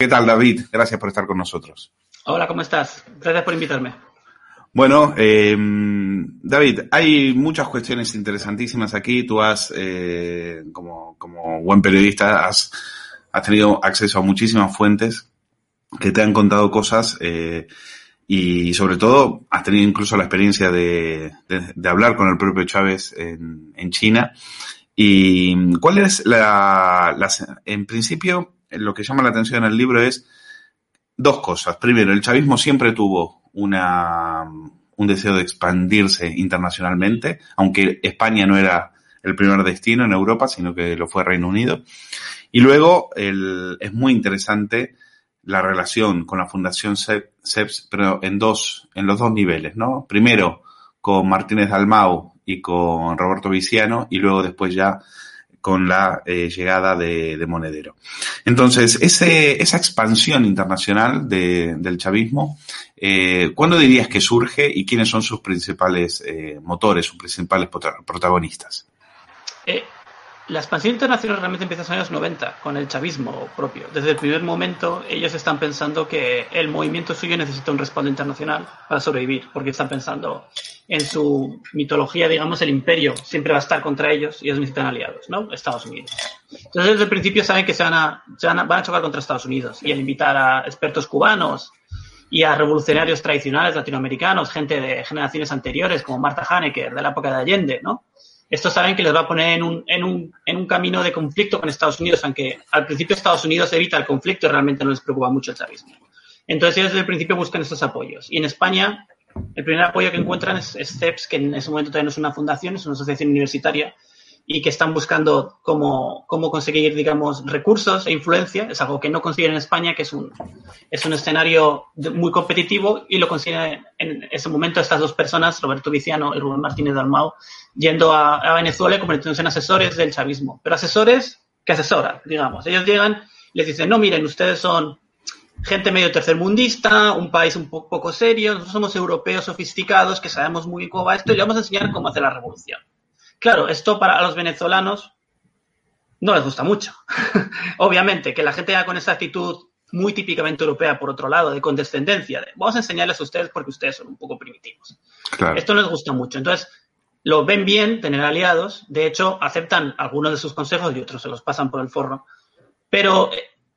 ¿Qué tal, David? Gracias por estar con nosotros. Hola, ¿cómo estás? Gracias por invitarme. Bueno, eh, David, hay muchas cuestiones interesantísimas aquí. Tú has, eh, como, como, buen periodista, has, has, tenido acceso a muchísimas fuentes que te han contado cosas eh, y sobre todo has tenido incluso la experiencia de, de, de hablar con el propio Chávez en, en, China. ¿Y cuál es la, la, en principio, lo que llama la atención en el libro es dos cosas. Primero, el chavismo siempre tuvo una, un deseo de expandirse internacionalmente, aunque España no era el primer destino en Europa, sino que lo fue Reino Unido. Y luego el, es muy interesante la relación con la Fundación CEPS, pero en dos, en los dos niveles, ¿no? Primero con Martínez Dalmau y con Roberto Viciano, y luego después ya con la eh, llegada de, de, Monedero. Entonces, ese, esa expansión internacional de, del chavismo, eh, ¿cuándo dirías que surge y quiénes son sus principales eh, motores, sus principales protagonistas? La expansión internacional realmente empieza en los años 90, con el chavismo propio. Desde el primer momento, ellos están pensando que el movimiento suyo necesita un respaldo internacional para sobrevivir, porque están pensando en su mitología, digamos, el imperio siempre va a estar contra ellos y ellos necesitan aliados, ¿no? Estados Unidos. Entonces, desde el principio saben que se van a, se van a, van a chocar contra Estados Unidos y al invitar a expertos cubanos y a revolucionarios tradicionales latinoamericanos, gente de generaciones anteriores, como Marta Hanecker, de la época de Allende, ¿no? Estos saben que les va a poner en un, en, un, en un camino de conflicto con Estados Unidos, aunque al principio Estados Unidos evita el conflicto y realmente no les preocupa mucho el chavismo. Entonces ellos desde el principio buscan estos apoyos. Y en España, el primer apoyo que encuentran es, CEPS, que en ese momento todavía no es una fundación, es una asociación universitaria, y que están buscando cómo, cómo conseguir, digamos, recursos e influencia. Es algo que no consiguen en España, que es un, es un escenario muy competitivo y lo consiguen en ese momento estas dos personas, Roberto Viciano y Rubén Martínez Dalmau, yendo a, a Venezuela y convirtiéndose en asesores del chavismo. Pero asesores que asesoran, digamos. Ellos llegan y les dicen, no, miren, ustedes son gente medio tercermundista, un país un poco, poco serio, nosotros somos europeos sofisticados que sabemos muy bien cómo va esto y le vamos a enseñar cómo hacer la revolución. Claro, esto para los venezolanos no les gusta mucho. Obviamente, que la gente haga con esa actitud muy típicamente europea, por otro lado, de condescendencia, de vamos a enseñarles a ustedes porque ustedes son un poco primitivos. Claro. Esto no les gusta mucho. Entonces, lo ven bien tener aliados, de hecho, aceptan algunos de sus consejos y otros se los pasan por el forro, pero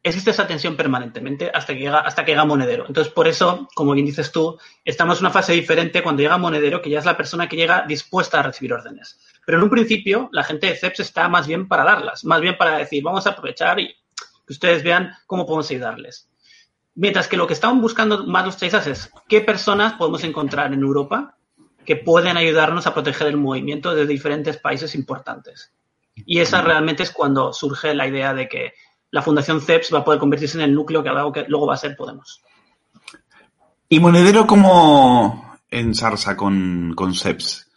existe esa tensión permanentemente hasta que llega, hasta que llega Monedero. Entonces, por eso, como bien dices tú, estamos en una fase diferente cuando llega Monedero, que ya es la persona que llega dispuesta a recibir órdenes. Pero en un principio, la gente de CEPS está más bien para darlas, más bien para decir, vamos a aprovechar y que ustedes vean cómo podemos ayudarles. Mientras que lo que están buscando más los chavistas es qué personas podemos encontrar en Europa que pueden ayudarnos a proteger el movimiento de diferentes países importantes. Y esa realmente es cuando surge la idea de que la Fundación CEPS va a poder convertirse en el núcleo que luego va a ser Podemos. ¿Y Monedero cómo ensarza con, con CEPS?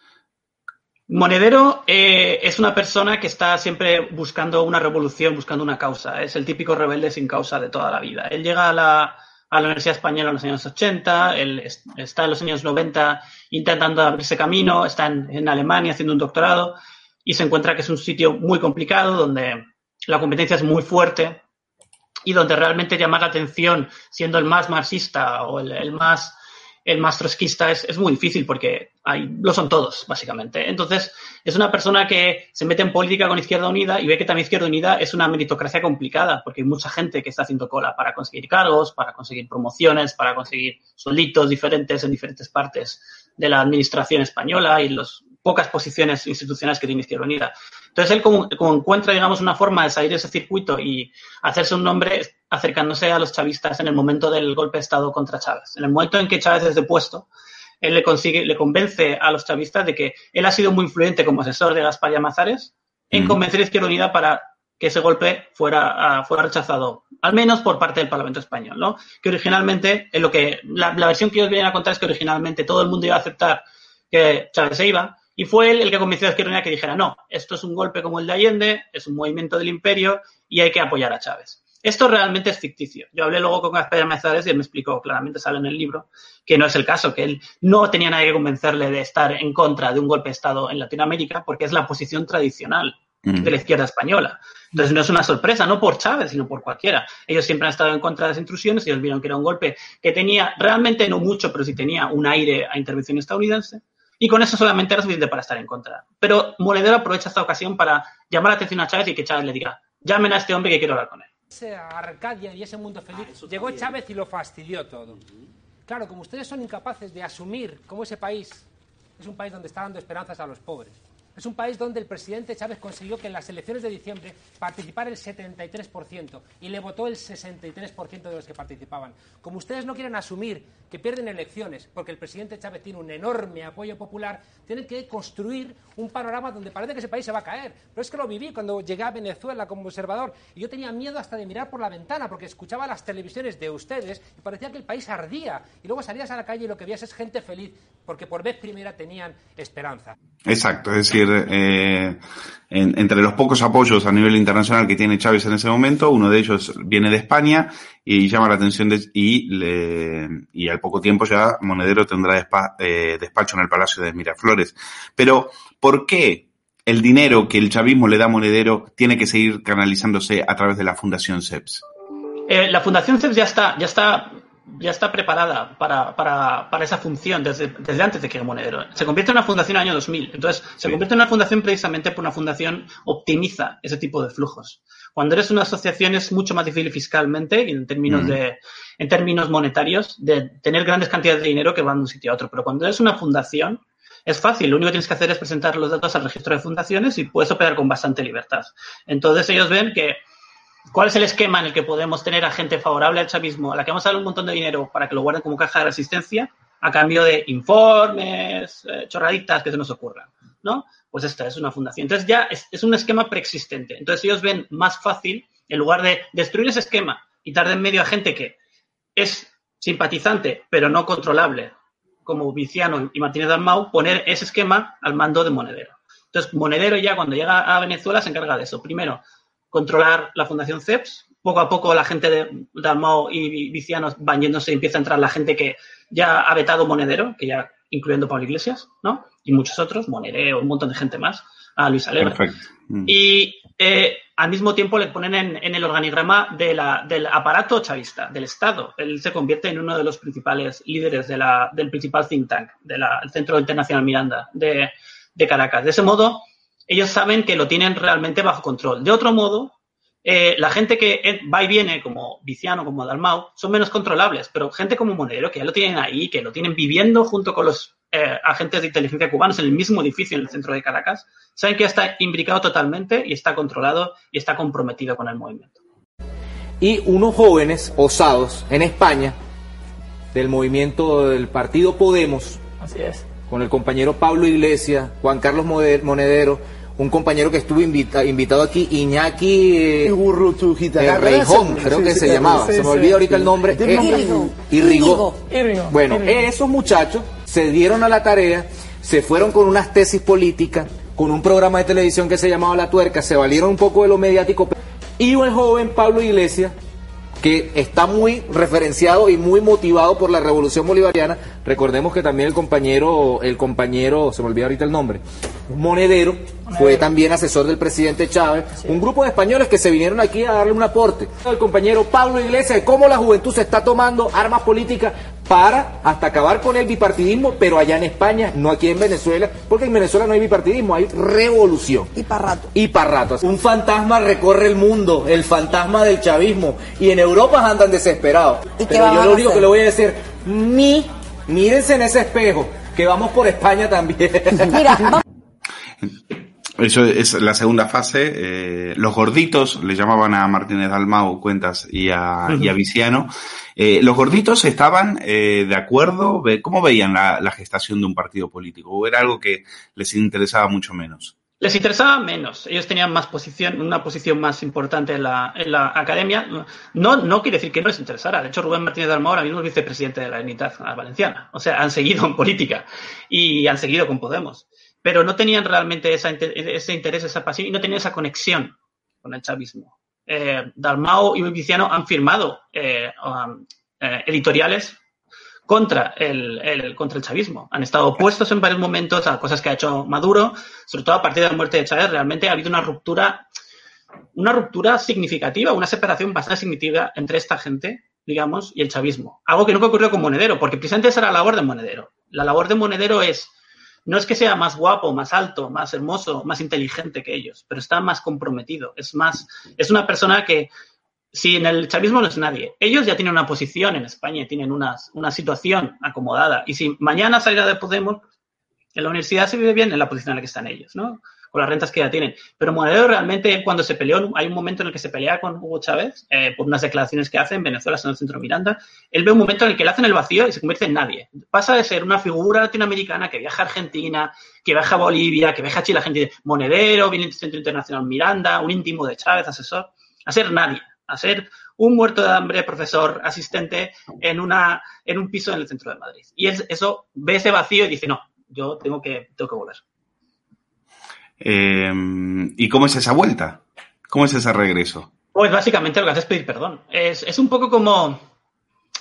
Monedero eh, es una persona que está siempre buscando una revolución, buscando una causa. Es el típico rebelde sin causa de toda la vida. Él llega a la, a la Universidad Española en los años 80, él está en los años 90 intentando abrirse camino, está en, en Alemania haciendo un doctorado y se encuentra que es un sitio muy complicado donde la competencia es muy fuerte y donde realmente llamar la atención siendo el más marxista o el, el más el más trotskista es, es, muy difícil porque hay, lo son todos, básicamente. Entonces, es una persona que se mete en política con Izquierda Unida y ve que también Izquierda Unida es una meritocracia complicada porque hay mucha gente que está haciendo cola para conseguir cargos, para conseguir promociones, para conseguir suelditos diferentes en diferentes partes de la administración española y las pocas posiciones institucionales que tiene Izquierda Unida. Entonces él como, como, encuentra, digamos, una forma de salir de ese circuito y hacerse un nombre acercándose a los chavistas en el momento del golpe de Estado contra Chávez. En el momento en que Chávez es depuesto, él le consigue, le convence a los chavistas de que él ha sido muy influyente como asesor de Gaspar Llamazares en mm. convencer a Izquierda Unida para que ese golpe fuera, uh, fuera rechazado, al menos por parte del Parlamento español, ¿no? Que originalmente, en lo que, la, la versión que ellos vienen a contar es que originalmente todo el mundo iba a aceptar que Chávez se iba, y fue él el que convenció a Izquierda Unida que dijera, no, esto es un golpe como el de Allende, es un movimiento del imperio y hay que apoyar a Chávez. Esto realmente es ficticio. Yo hablé luego con Gaspar Mazares y él me explicó, claramente sale en el libro, que no es el caso, que él no tenía nadie que convencerle de estar en contra de un golpe de Estado en Latinoamérica porque es la posición tradicional de la izquierda española. Entonces no es una sorpresa, no por Chávez, sino por cualquiera. Ellos siempre han estado en contra de las intrusiones, ellos vieron que era un golpe que tenía, realmente no mucho, pero sí tenía un aire a intervención estadounidense, y con eso solamente era suficiente para estar en contra. Pero Monedero aprovecha esta ocasión para llamar la atención a Chávez y que Chávez le diga, llamen a este hombre que quiero hablar con él. Esa Arcadia y ese mundo feliz, ah, llegó Chávez y lo fastidió todo. Claro, como ustedes son incapaces de asumir cómo ese país es un país donde está dando esperanzas a los pobres, es un país donde el presidente Chávez consiguió que en las elecciones de diciembre participara el 73% y le votó el 63% de los que participaban. Como ustedes no quieren asumir que pierden elecciones porque el presidente Chávez tiene un enorme apoyo popular, tienen que construir un panorama donde parece que ese país se va a caer. Pero es que lo viví cuando llegué a Venezuela como observador y yo tenía miedo hasta de mirar por la ventana porque escuchaba las televisiones de ustedes y parecía que el país ardía. Y luego salías a la calle y lo que veías es gente feliz porque por vez primera tenían esperanza. Exacto, es decir, eh, entre los pocos apoyos a nivel internacional que tiene Chávez en ese momento, uno de ellos viene de España y llama la atención y al poco tiempo ya Monedero tendrá eh, despacho en el Palacio de Miraflores. Pero, ¿por qué el dinero que el chavismo le da a Monedero tiene que seguir canalizándose a través de la Fundación CEPS? Eh, la Fundación CEPS ya está, ya está ya está preparada para, para, para esa función desde, desde, antes de que el Monedero. Se convierte en una fundación en el año 2000. Entonces, se convierte en una fundación precisamente por una fundación optimiza ese tipo de flujos. Cuando eres una asociación es mucho más difícil fiscalmente en términos, de, en términos monetarios de tener grandes cantidades de dinero que van de un sitio a otro. Pero cuando eres una fundación, es fácil. Lo único que tienes que hacer es presentar los datos al registro de fundaciones y puedes operar con bastante libertad. Entonces, ellos ven que ¿Cuál es el esquema en el que podemos tener a gente favorable al chavismo, a la que vamos a dar un montón de dinero para que lo guarden como caja de resistencia, a cambio de informes, eh, chorraditas que se nos ocurran? ¿No? Pues esta es una fundación. Entonces ya es, un esquema preexistente. Entonces ellos ven más fácil, en lugar de destruir ese esquema y dar en medio a gente que es simpatizante, pero no controlable, como Viciano y Martínez Dalmau, poner ese esquema al mando de Monedero. Entonces, Monedero ya cuando llega a Venezuela se encarga de eso. Primero, controlar la Fundación CEPS. Poco a poco la gente de Dalmau y Vicianos van yéndose y empieza a entrar la gente que ya ha vetado Monedero, que ya incluyendo Pablo Iglesias, ¿no? Y muchos otros, Monedero, un montón de gente más, a Luis Alegre. Mm. Y eh, al mismo tiempo le ponen en, el organigrama de la, del aparato chavista, del Estado. Él se convierte en uno de los principales líderes de la, del principal think tank, del Centro Internacional Miranda de, de Caracas. De ese modo, ellos saben que lo tienen realmente bajo control. De otro modo, eh, la gente que va y viene, como Viciano, como Dalmau, son menos controlables, pero gente como Monedero, que ya lo tienen ahí, que lo tienen viviendo junto con los eh, agentes de inteligencia cubanos en el mismo edificio en el centro de Caracas, saben que ya está imbricado totalmente y está controlado y está comprometido con el movimiento. Y unos jóvenes osados en España del movimiento del partido Podemos, Así es. Con el compañero Pablo Iglesias, Juan Carlos Monedero, un compañero que estuvo invitado aquí, Iñaki eh, eh Reijón, creo que se llamaba, se me olvida ahorita el nombre. Irrigo. Bueno, esos muchachos se dieron a la tarea, se fueron con unas tesis políticas, con un programa de televisión que se llamaba La Tuerca, se valieron un poco de lo mediático. Y el joven Pablo Iglesias, que está muy referenciado y muy motivado por la revolución bolivariana. Recordemos que también el compañero, el compañero, se me olvidó ahorita el nombre, Monedero, fue también asesor del presidente Chávez. Un grupo de españoles que se vinieron aquí a darle un aporte. El compañero Pablo Iglesias, cómo la juventud se está tomando armas políticas para hasta acabar con el bipartidismo, pero allá en España, no aquí en Venezuela, porque en Venezuela no hay bipartidismo, hay revolución. Y para rato. Y para rato. Un fantasma recorre el mundo, el fantasma del chavismo, y en Europa andan desesperados. pero yo lo único que le voy a decir, mi, mírense en ese espejo, que vamos por España también. Mira, Eso es la segunda fase. Eh, los gorditos, le llamaban a Martínez Dalmau cuentas y a, y a Viciano. Eh, los gorditos estaban eh, de acuerdo. ¿Cómo veían la, la, gestación de un partido político? ¿O era algo que les interesaba mucho menos? Les interesaba menos. Ellos tenían más posición, una posición más importante en la, en la academia. No, no quiere decir que no les interesara. De hecho, Rubén Martínez Dalmau ahora mismo es vicepresidente de la Unidad Valenciana. O sea, han seguido en política y han seguido con Podemos pero no tenían realmente ese interés, esa pasión y no tenían esa conexión con el chavismo. Eh, Dalmao y Viciano han firmado eh, um, eh, editoriales contra el, contra el chavismo. Han estado opuestos en varios momentos a cosas que ha hecho Maduro, sobre todo a partir de la muerte de Chávez. Realmente ha habido una ruptura, una ruptura significativa, una separación bastante significativa entre esta gente, digamos, y el chavismo. Algo que nunca ocurrió con Monedero, porque precisamente esa era la labor de Monedero. La labor de Monedero es, no es que sea más guapo, más alto, más hermoso, más inteligente que ellos, pero está más comprometido. Es más, es una persona que si en el chavismo no es nadie, ellos ya tienen una posición en España tienen una, una situación acomodada. Y si mañana saliera de Podemos, en la universidad se vive bien en la posición en la que están ellos, ¿no? Con las rentas que ya tienen. Pero Monedero realmente, cuando se peleó, hay un momento en el que se pelea con Hugo Chávez eh, por unas declaraciones que hace en Venezuela, en el centro Miranda. Él ve un momento en el que le hacen el vacío y se convierte en nadie. Pasa de ser una figura latinoamericana que viaja a Argentina, que viaja a Bolivia, que viaja a Chile, gente Monedero, viene del Centro Internacional Miranda, un íntimo de Chávez, asesor, a ser nadie a ser un muerto de hambre profesor asistente en, una, en un piso en el centro de Madrid. Y eso ve ese vacío y dice, no, yo tengo que, tengo que volver. Em, ¿Y cómo es esa vuelta? ¿Cómo es ese regreso? Pues básicamente lo que hace es pedir perdón. Es, es un poco como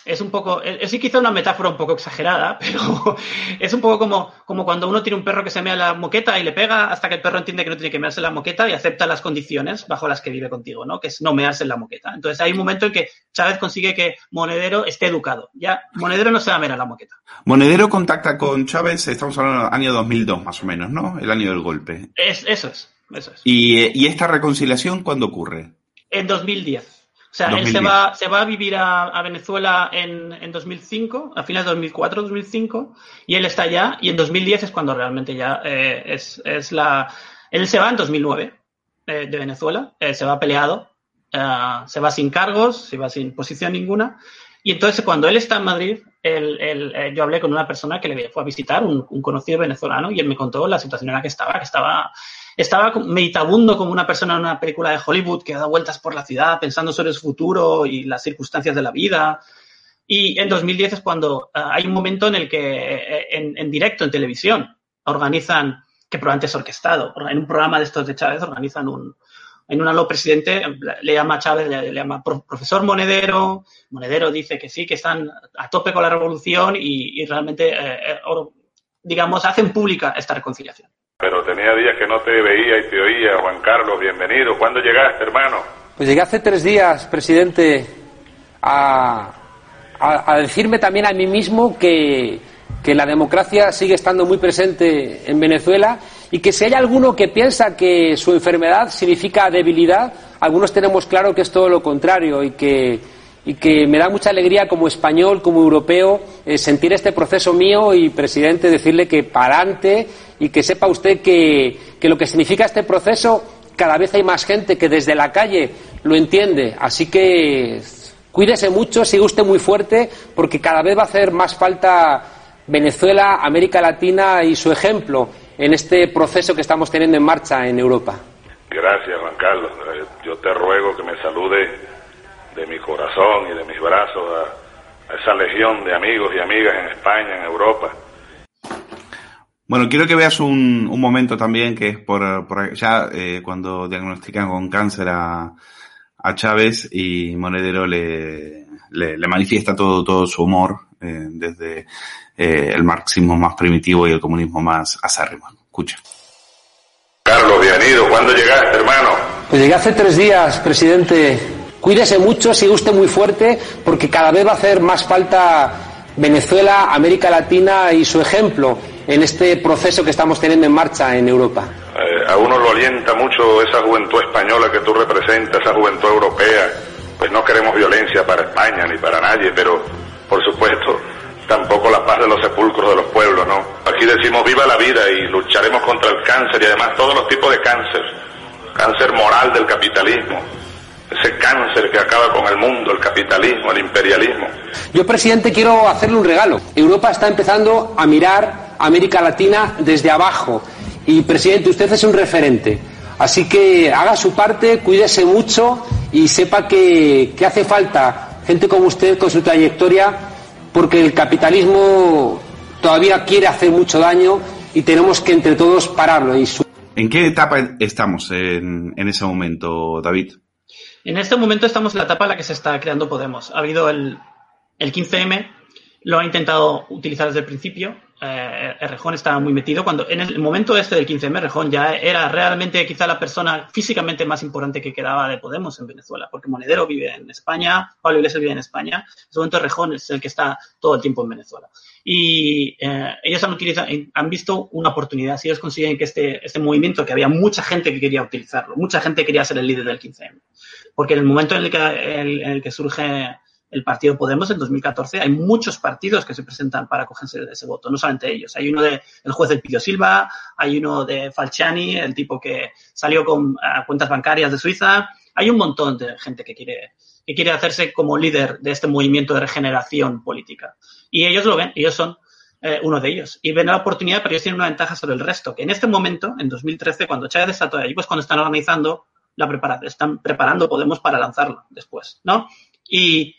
es un poco, es, quizá una metáfora un poco exagerada, pero es un poco como, como cuando uno tiene un perro que se mea la moqueta y le pega hasta que el perro entiende que no tiene que mearse la moqueta y acepta las condiciones bajo las que vive contigo, ¿no? Que es no mearse en la moqueta. Entonces hay un momento en que Chávez consigue que Monedero esté educado. Ya, Monedero no se va a mear la moqueta. Monedero contacta con Chávez, estamos hablando del año 2002 más o menos, ¿no? El año del golpe. Es, eso es, eso es. ¿Y, y esta reconciliación cuándo ocurre? En 2010. O sea, él se va, se va a vivir a, Venezuela en, en, 2005, a finales de 2004-2005, y él está allá, y en 2010 es cuando realmente ya eh, es, es, la... Él se va en 2009 eh, de Venezuela, eh, se va peleado, se va sin cargos, se va sin posición ninguna, y entonces cuando él está en Madrid, él, yo hablé con una persona que le fue a visitar, un, un conocido venezolano, y él me contó la situación en la que estaba, que estaba estaba meditabundo como una persona en una película de Hollywood que da vueltas por la ciudad pensando sobre su futuro y las circunstancias de la vida. Y en 2010 es cuando eh, hay un momento en el que eh, en, directo, en televisión, organizan, que probablemente es orquestado, en un programa de estos de Chávez organizan un, en un aló presidente, le llama a Chávez, le, llama profesor Monedero, Monedero dice que sí, que están a tope con la revolución y, realmente, eh, digamos, hacen pública esta reconciliación pero tenía días que no te veía y te oía. Juan Carlos, bienvenido. ¿Cuándo llegaste, hermano? Pues llegué hace tres días, presidente, a, a, decirme también a mí mismo que, que la democracia sigue estando muy presente en Venezuela y que si hay alguno que piensa que su enfermedad significa debilidad, algunos tenemos claro que es todo lo contrario y que me da mucha alegría como español, como europeo, eh, sentir este proceso mío y, presidente, decirle que para adelante y que sepa usted que, que, lo que significa este proceso, cada vez hay más gente que desde la calle lo entiende. Así que cuídese mucho, sigue usted muy fuerte, porque cada vez va a hacer más falta Venezuela, América Latina y su ejemplo en este proceso que estamos teniendo en marcha en Europa. Gracias, Juan Carlos. Yo te ruego que me salude de mi corazón y de mis brazos a, esa legión de amigos y amigas en España, en Europa. Bueno, quiero que veas un, un momento también que es por, por ya eh, cuando diagnostican con cáncer a, a Chávez y Monedero le, le, manifiesta todo, todo su humor eh, desde eh, el marxismo más primitivo y el comunismo más acérrimo. Escucha. Carlos, bienvenido. ¿Cuándo llegaste, hermano? Pues llegué hace tres días, presidente. Cuídese mucho, sigue usted muy fuerte, porque cada vez va a hacer más falta Venezuela, América Latina y su ejemplo en este proceso que estamos teniendo en marcha en Europa. Eh, a uno lo alienta mucho esa juventud española que tú representas, esa juventud europea. Pues no queremos violencia para España ni para nadie, pero por supuesto tampoco la paz de los sepulcros de los pueblos, ¿no? Aquí decimos viva la vida y lucharemos contra el cáncer y además todos los tipos de cáncer. Cáncer moral del capitalismo, ese cáncer que acaba con el mundo, el capitalismo, el imperialismo. Yo, presidente, quiero hacerle un regalo. Europa está empezando a mirar a América Latina desde abajo. Y, presidente, usted es un referente. Así que haga su parte, cuídese mucho y sepa que, que hace falta gente como usted con su trayectoria, porque el capitalismo todavía quiere hacer mucho daño y tenemos que entre todos pararlo. Y ¿En qué etapa estamos en, en ese momento, David? En este momento estamos en la etapa en la que se está creando Podemos. Ha habido el, el 15M lo ha intentado utilizar desde el principio. Eh, Errejón estaba muy metido. Cuando en el momento este del 15M Errejón ya era realmente quizá la persona físicamente más importante que quedaba de Podemos en Venezuela, porque Monedero vive en España, Pablo Iglesias vive en España, en ese momento Errejón es el que está todo el tiempo en Venezuela. Y eh, ellos han, utilizado, han visto una oportunidad, si ellos consiguen que este, este movimiento, que había mucha gente que quería utilizarlo, mucha gente quería ser el líder del 15M, porque en el momento en el que, en el que surge el partido Podemos en 2014, hay muchos partidos que se presentan para cogerse de ese voto, no solamente ellos. Hay uno de el juez del Pidio Silva, hay uno de Falciani, el tipo que salió con cuentas bancarias de Suiza. Hay un montón de gente que quiere, que quiere hacerse como líder de este movimiento de regeneración política. Y ellos lo ven, ellos son eh, uno de ellos. Y ven la oportunidad, pero ellos tienen una ventaja sobre el resto, que en este momento, en 2013, cuando Chávez está todavía allí, pues cuando están organizando la preparación, están preparando Podemos para lanzarlo después, ¿no? Y,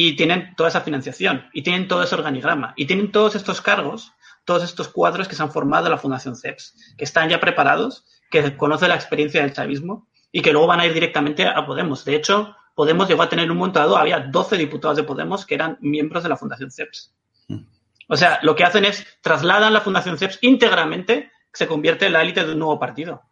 y tienen toda esa financiación y tienen todo ese organigrama y tienen todos estos cargos, todos estos cuadros que se han formado en la Fundación CEPS, que están ya preparados, que conocen la experiencia del chavismo y que luego van a ir directamente a Podemos. De hecho, Podemos llegó a tener un montado, había 12 diputados de Podemos que eran miembros de la Fundación CEPS. O sea, lo que hacen es trasladan la Fundación CEPS íntegramente, se convierte en la élite de un nuevo partido.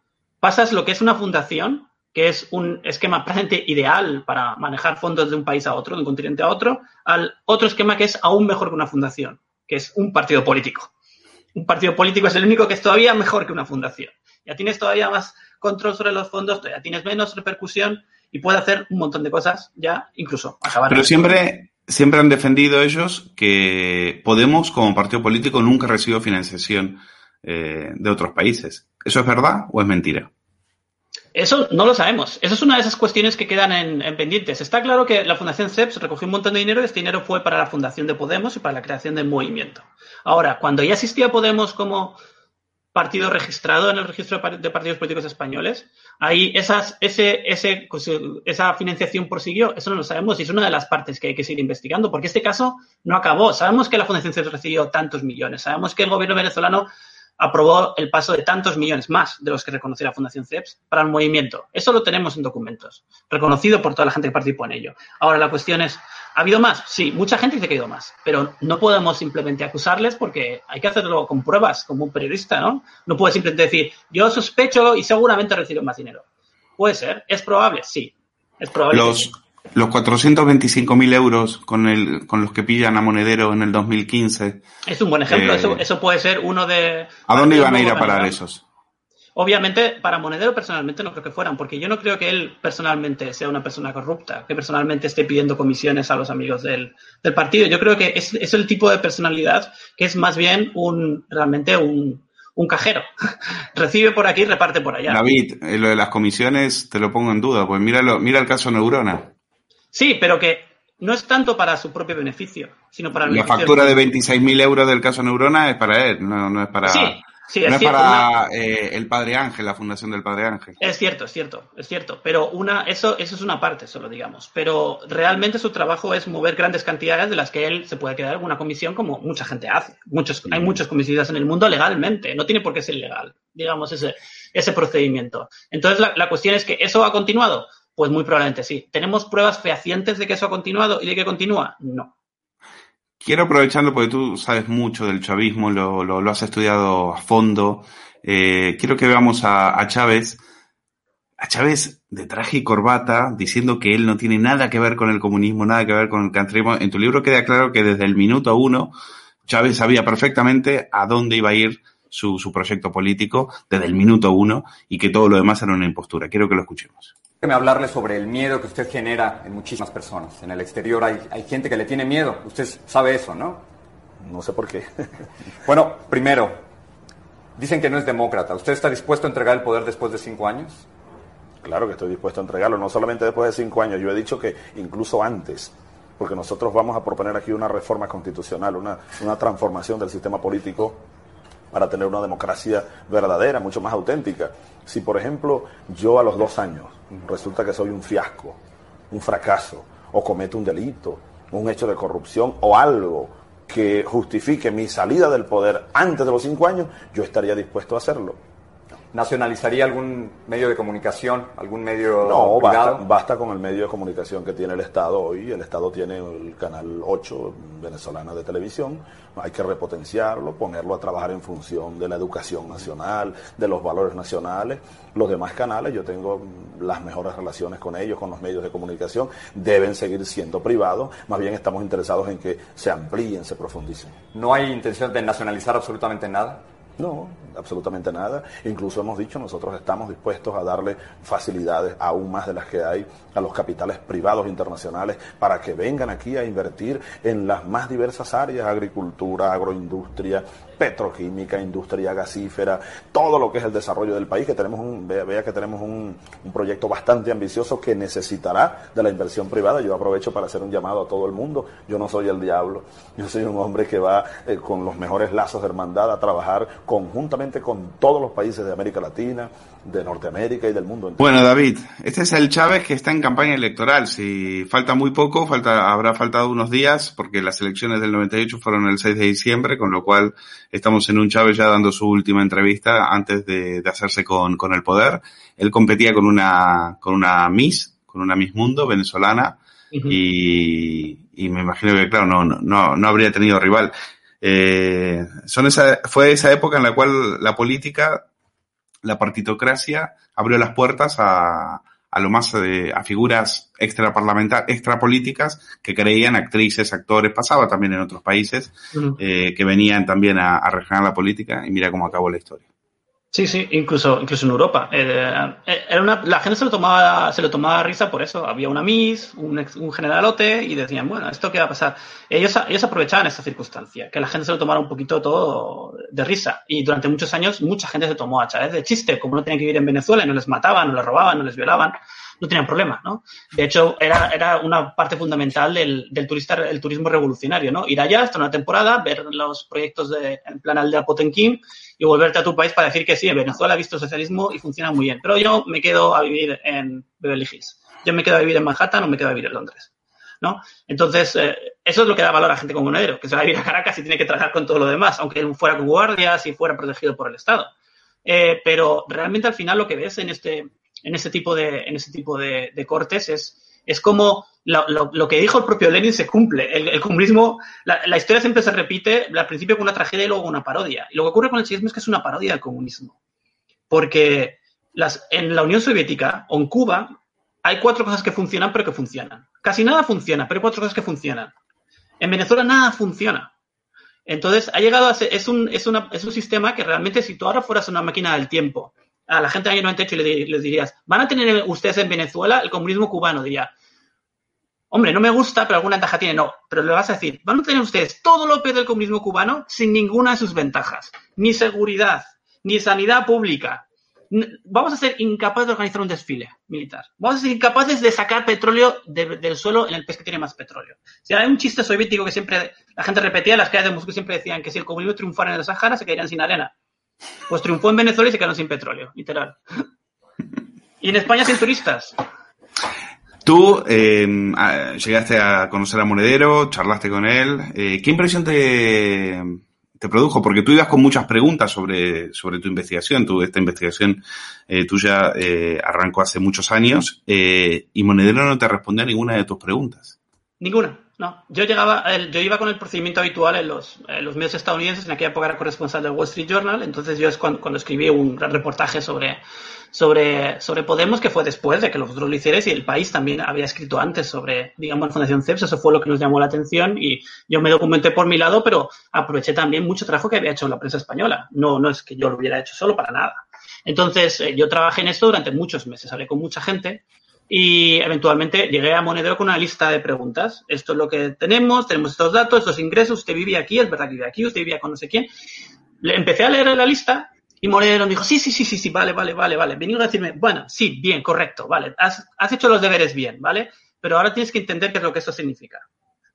Pasas lo que es una fundación que es un esquema presente ideal para manejar fondos de un país a otro, de un continente a otro, al otro esquema que es aún mejor que una fundación, que es un partido político. Un partido político es el único que es todavía mejor que una fundación. Ya tienes todavía más control sobre los fondos, ya tienes menos repercusión y puede hacer un montón de cosas ya, incluso acabar. Pero siempre, siempre han defendido ellos que Podemos, como partido político, nunca recibió financiación eh, de otros países. ¿Eso es verdad o es mentira? Eso no lo sabemos. Esa es una de esas cuestiones que quedan en, pendientes. Está claro que la Fundación CEPS recogió un montón de dinero y este dinero fue para la fundación de Podemos y para la creación del movimiento. Ahora, cuando ya existía Podemos como partido registrado en el registro de partidos políticos españoles, ahí esas, ese, ese, pues, esa financiación prosiguió. Eso no lo sabemos y es una de las partes que hay que seguir investigando, porque este caso no acabó. Sabemos que la Fundación CEPS recibió tantos millones. Sabemos que el gobierno venezolano aprobó el paso de tantos millones más de los que reconoció la Fundación CEPS para el movimiento. Eso lo tenemos en documentos, reconocido por toda la gente que participó en ello. Ahora la cuestión es, ¿ha habido más? Sí, mucha gente dice que ha habido más, pero no podemos simplemente acusarles porque hay que hacerlo con pruebas, como un periodista, ¿no? No puedes simplemente decir, yo sospecho y seguramente recibo más dinero. Puede ser, es probable, sí. Es probable. Los, los 425.000 euros con, el, con los que pillan a Monedero en el 2015. Es un buen ejemplo. eso, eh, eso, puede ser uno de. ¿A dónde iban a ir a parar esos? Obviamente, para Monedero personalmente no creo que fueran, porque yo no creo que él personalmente sea una persona corrupta, que personalmente esté pidiendo comisiones a los amigos del, del partido. Yo creo que es, es, el tipo de personalidad que es más bien un realmente un, un cajero. Recibe por aquí, reparte por allá. David, eh, lo de las comisiones te lo pongo en duda, pues míralo, mira el caso Neurona. Sí, pero que no es tanto para su propio beneficio, sino para el La factura de 26.000 euros del caso Neurona es para él, no, no es para... Sí, sí, es, no es para eh, el Padre Ángel, la Fundación del Padre Ángel. Es cierto, es cierto, es cierto. Pero una, eso, eso es una parte solo, digamos. Pero realmente su trabajo es mover grandes cantidades de las que él se puede quedar alguna comisión, como mucha gente hace. Muchos, Hay muchas comisiones en el mundo legalmente. No tiene por qué ser legal, digamos, ese, ese procedimiento. Entonces, la, la cuestión es que eso ha continuado pues muy probablemente sí. ¿Tenemos pruebas fehacientes de que eso ha continuado y de que continúa? No. Quiero aprovechando, porque tú sabes mucho del chavismo, lo, lo, lo has estudiado a fondo, eh, quiero que veamos a, a, Chávez, a Chávez de traje y corbata, diciendo que él no tiene nada que ver con el comunismo, nada que ver con el cantrismo. En tu libro queda claro que desde el minuto uno, Chávez sabía perfectamente a dónde iba a ir su, su proyecto político, desde el minuto uno, y que todo lo demás era una impostura. Quiero que lo escuchemos. Déjeme hablarle sobre el miedo que usted genera en muchísimas personas. En el exterior hay, hay gente que le tiene miedo. Usted sabe eso, ¿no? No sé por qué. bueno, primero, dicen que no es demócrata. ¿Usted está dispuesto a entregar el poder después de cinco años? Claro que estoy dispuesto a entregarlo, no solamente después de cinco años, yo he dicho que incluso antes, porque nosotros vamos a proponer aquí una reforma constitucional, una, una transformación del sistema político para tener una democracia verdadera, mucho más auténtica. Si, por ejemplo, yo a los dos años resulta que soy un fiasco, un fracaso, o cometo un delito, un hecho de corrupción o algo que justifique mi salida del poder antes de los cinco años, yo estaría dispuesto a hacerlo. ¿Nacionalizaría algún medio de comunicación, algún medio No, basta, basta con el medio de comunicación que tiene el Estado hoy. El Estado tiene el canal 8 venezolana de televisión. Hay que repotenciarlo, ponerlo a trabajar en función de la educación nacional, de los valores nacionales. Los demás canales, yo tengo las mejores relaciones con ellos, con los medios de comunicación, deben seguir siendo privados. Más bien estamos interesados en que se amplíen, se profundicen. ¿No hay intención de nacionalizar absolutamente nada? No, absolutamente nada. Incluso hemos dicho, nosotros estamos dispuestos a darle facilidades aún más de las que hay a los capitales privados internacionales para que vengan aquí a invertir en las más diversas áreas, agricultura, agroindustria, petroquímica, industria gasífera, todo lo que es el desarrollo del país, que tenemos un, vea, que tenemos un, un proyecto bastante ambicioso que necesitará de la inversión privada. Yo aprovecho para hacer un llamado a todo el mundo. Yo no soy el diablo, yo soy un hombre que va eh, con los mejores lazos de hermandad a trabajar conjuntamente con todos los países de América Latina, de Norteamérica y del mundo entero. Bueno, David, este es el Chávez que está en campaña electoral. Si falta muy poco, falta, habrá faltado unos días, porque las elecciones del 98 fueron el 6 de diciembre, con lo cual estamos en un Chávez ya dando su última entrevista antes de, de hacerse con, con el poder. Él competía con una, con una Miss, con una Miss Mundo venezolana, y, y me imagino que, claro, no, no, no habría tenido rival. Eh, son esa, fue esa época en la cual la política, la partitocracia, abrió las puertas a, a lo más, eh, a figuras extraparlamentar, extrapolíticas que creían actrices, actores, pasaba también en otros países, eh, que venían también a, a la política y mira cómo acabó la historia. Sí, sí, incluso, incluso en Europa. Eh, eh, era una, la gente se lo tomaba, se lo tomaba a risa por eso. Había una Miss, un, un generalote y decían, bueno, ¿esto qué va a pasar? Ellos, ellos aprovechaban esta circunstancia, que la gente se lo tomara un poquito todo de risa. Y durante muchos años mucha gente se tomó a Chávez de chiste, como no tenían que vivir en Venezuela, y no les mataban, no les robaban, no les violaban, no tenían problema, ¿no? De hecho, era, era una parte fundamental del, del turista, el turismo revolucionario, ¿no? Ir allá hasta una temporada, ver los proyectos de, en plan al de Apotenquín y volverte a tu país para decir que sí, en Venezuela ha visto socialismo y funciona muy bien. Pero yo me quedo a vivir en Beverly Hills. Yo me quedo a vivir en Manhattan o me quedo a vivir en Londres. ¿no? Entonces, eh, eso es lo que da valor a gente como Monedero, que se va a vivir a Caracas y tiene que trabajar con todo lo demás, aunque fuera con guardias y fuera protegido por el Estado. Eh, pero realmente al final lo que ves en este, en ese tipo de, en ese tipo de, de cortes es, es como lo, lo, lo, que dijo el propio Lenin se cumple. El, el comunismo, la, la, historia siempre se repite, al principio con una tragedia y luego una parodia. Y lo que ocurre con el chavismo es que es una parodia del comunismo. Porque las, en la Unión Soviética o en Cuba hay cuatro cosas que funcionan, pero que funcionan. Casi nada funciona, pero hay cuatro cosas que funcionan. En Venezuela nada funciona. Entonces, ha llegado a ser, es un, es, una, es un sistema que realmente, si tú ahora fueras una máquina del tiempo, a la gente del año 98 les, les dirías, ¿van a tener ustedes en Venezuela el comunismo cubano? Diría, hombre, no me gusta, pero alguna ventaja tiene. No, pero le vas a decir, van a tener ustedes todo lo peor del comunismo cubano sin ninguna de sus ventajas. Ni seguridad, ni sanidad pública. Vamos a ser incapaces de organizar un desfile militar. Vamos a ser incapaces de sacar petróleo de, del suelo en el país que tiene más petróleo. Si hay un chiste soviético que siempre la gente repetía, las calles de Moscú siempre decían que si el comunismo triunfara en el Sahara se caerían sin arena. Pues triunfó en Venezuela y se quedaron sin petróleo, literal. Y en España sin turistas. Tú eh, llegaste a conocer a Monedero, charlaste con él. Eh, ¿Qué impresión te, te, produjo? Porque tú ibas con muchas preguntas sobre, sobre tu investigación. Tu, esta investigación eh, tuya arrancó hace muchos años y Monedero no te respondió a ninguna de tus preguntas. Ninguna. No, yo llegaba, yo iba con el procedimiento habitual en los, medios estadounidenses, en aquella época era corresponsal del Wall Street Journal, entonces yo es cuando, escribí un gran reportaje sobre, sobre, sobre Podemos, que fue después de que los otros lo hicierais y el país también había escrito antes sobre, digamos, la Fundación CEPS, eso fue lo que nos llamó la atención y yo me documenté por mi lado, pero aproveché también mucho trabajo que había hecho la prensa española. No, no es que yo lo hubiera hecho solo para nada. Entonces, eh, yo trabajé en esto durante muchos meses, hablé con mucha gente y eventualmente llegué a Monedero con una lista de preguntas. Esto es lo que tenemos, tenemos estos datos, estos ingresos, usted vivía aquí, es verdad que vivía aquí, usted vivía con no sé quién. Le empecé a leer la lista y Monedero me dijo, sí, sí, sí, sí, sí, vale, vale, vale, vale. Venía a decirme, bueno, sí, bien, correcto, vale, has, has hecho los deberes bien, ¿vale? Pero ahora tienes que entender qué es lo que esto significa.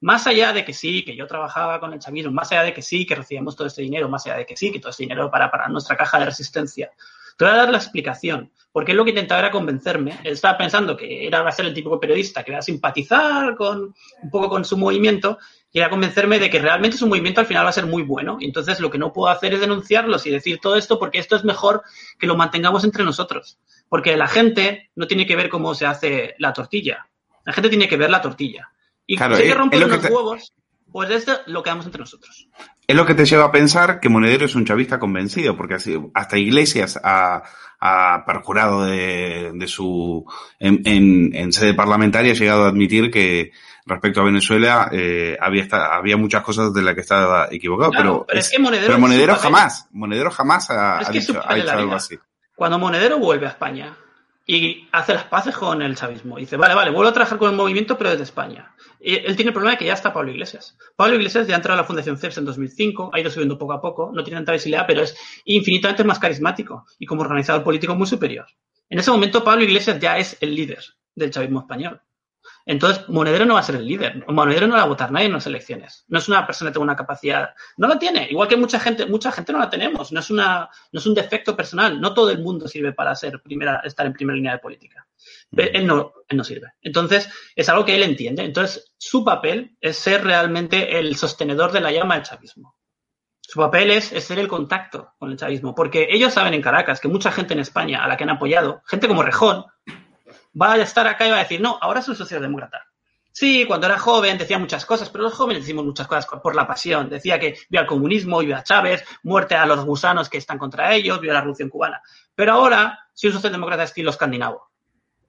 Más allá de que sí, que yo trabajaba con el chavismo, más allá de que sí, que recibíamos todo este dinero, más allá de que sí, que todo este dinero para, para nuestra caja de resistencia. Te voy a dar la explicación. Porque él lo que intentaba era convencerme. Él estaba pensando que era, va a ser el típico periodista que va a simpatizar con un poco con su movimiento y era convencerme de que realmente su movimiento al final va a ser muy bueno. Entonces lo que no puedo hacer es denunciarlos y decir todo esto porque esto es mejor que lo mantengamos entre nosotros. Porque la gente no tiene que ver cómo se hace la tortilla. La gente tiene que ver la tortilla. Y Claro, si hay que es- romper es lo que los te- huevos, pues esto lo quedamos entre nosotros. Es lo que te lleva a pensar que Monedero es un chavista convencido, porque así, hasta Iglesias ha, ha perjurado de, de su, en, en- en sede parlamentaria, ha llegado a admitir que respecto a Venezuela eh, había, muchas cosas de las que estaba equivocado, Claro, pero, pero es que Monedero pero Monedero jamás, Monedero jamás ha, dicho, ha la algo así. Cuando Monedero vuelve a España y hace las paces con el chavismo, dice, vale, vale, vuelvo a trabajar con el movimiento, pero desde España. Y él tiene el problema de que ya está Pablo Iglesias. Pablo Iglesias ya entró a la Fundación CEPS en 2005, ha ido subiendo poco a poco, no tiene tanta visibilidad, pero es infinitamente más carismático y como organizador político muy superior. En ese momento Pablo Iglesias ya es el líder del chavismo español. Entonces, Monedero no va a ser el líder. Monedero no va a votar nadie en las elecciones. No es una persona que tenga una capacidad. No la tiene. Igual que mucha gente, mucha gente no la tenemos. No es, una, no es un defecto personal. No todo el mundo sirve para ser primera, estar en primera línea de política. Pero Él no, él no sirve. Entonces, es algo que él entiende. Entonces, su papel es ser realmente el sostenedor de la llama del chavismo. Su papel es, es ser el contacto con el chavismo. Porque ellos saben en Caracas que mucha gente en España a la que han apoyado, gente como Rejón, va a estar acá y va a decir, no, ahora soy socialdemócrata. Sí, cuando era joven decía muchas cosas, pero los jóvenes decimos muchas cosas por la pasión. Decía que vio al comunismo, vio a Chávez, muerte a los gusanos que están contra ellos, vio la revolución cubana. Pero ahora soy un socialdemócrata estilo escandinavo.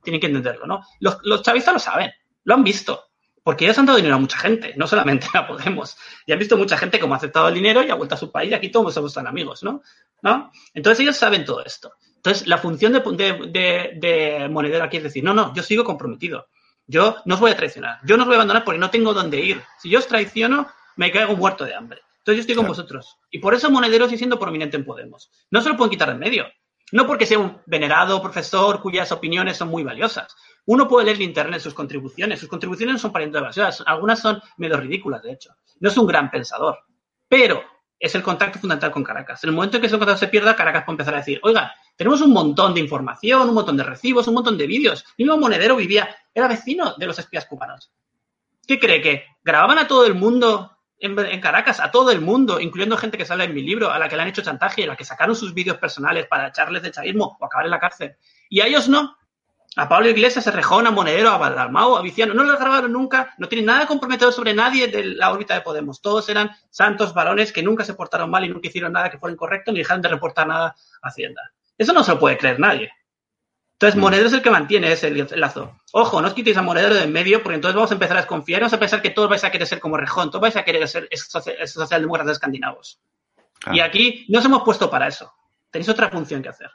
Tienen que entenderlo, ¿no? Los, chavistas lo saben, lo han visto. Porque ellos han dado dinero a mucha gente, no solamente a Podemos. Y han visto mucha gente como ha aceptado el dinero y ha vuelto a su país aquí todos somos tan amigos, ¿no? ¿No? Entonces ellos saben todo esto. Entonces la función de, de, de, de Monedero aquí es decir, no, no, yo sigo comprometido. Yo no os voy a traicionar. Yo no os voy a abandonar porque no tengo dónde ir. Si yo os traiciono, me caigo muerto de hambre. Entonces yo estoy con vosotros. Y por eso Monedero sigue siendo prominente en Podemos. No se lo pueden quitar de en medio. No porque sea un venerado profesor cuyas opiniones son muy valiosas. Uno puede leer en internet sus contribuciones. Sus contribuciones no son parientes valiosas. Algunas son medio ridículas, de hecho. No es un gran pensador. Pero es el contacto fundamental con Caracas. En el momento en que ese contacto se pierda, Caracas puede empezar a decir, oiga, tenemos un montón de información, un montón de recibos, un montón de vídeos. El mismo Monedero vivía, era vecino de los espías cubanos. ¿Qué cree que grababan a todo el mundo en, Caracas, a todo el mundo, incluyendo gente que sale en mi libro, a la que le han hecho chantaje a la que sacaron sus vídeos personales para echarles de chavismo o acabar en la cárcel? Y a ellos no. A Pablo Iglesias, a Rejón, a Monedero, a Badalmao, a Viciano, no los grabaron nunca, no tienen nada comprometedor sobre nadie de la órbita de Podemos. Todos eran santos varones que nunca se portaron mal y nunca hicieron nada que fuera incorrecto ni dejaron de reportar nada a Hacienda. Eso no se lo puede creer nadie. Entonces, Monedero es el que mantiene ese lazo. Ojo, no os quitéis a Monedero de en medio, porque entonces vamos a empezar a desconfiar y vamos a pensar que todos vais a querer ser como Rejón, todos vais a querer ser socialdemócratas escandinavos. Y aquí nos hemos puesto para eso. Tenéis otra función que hacer.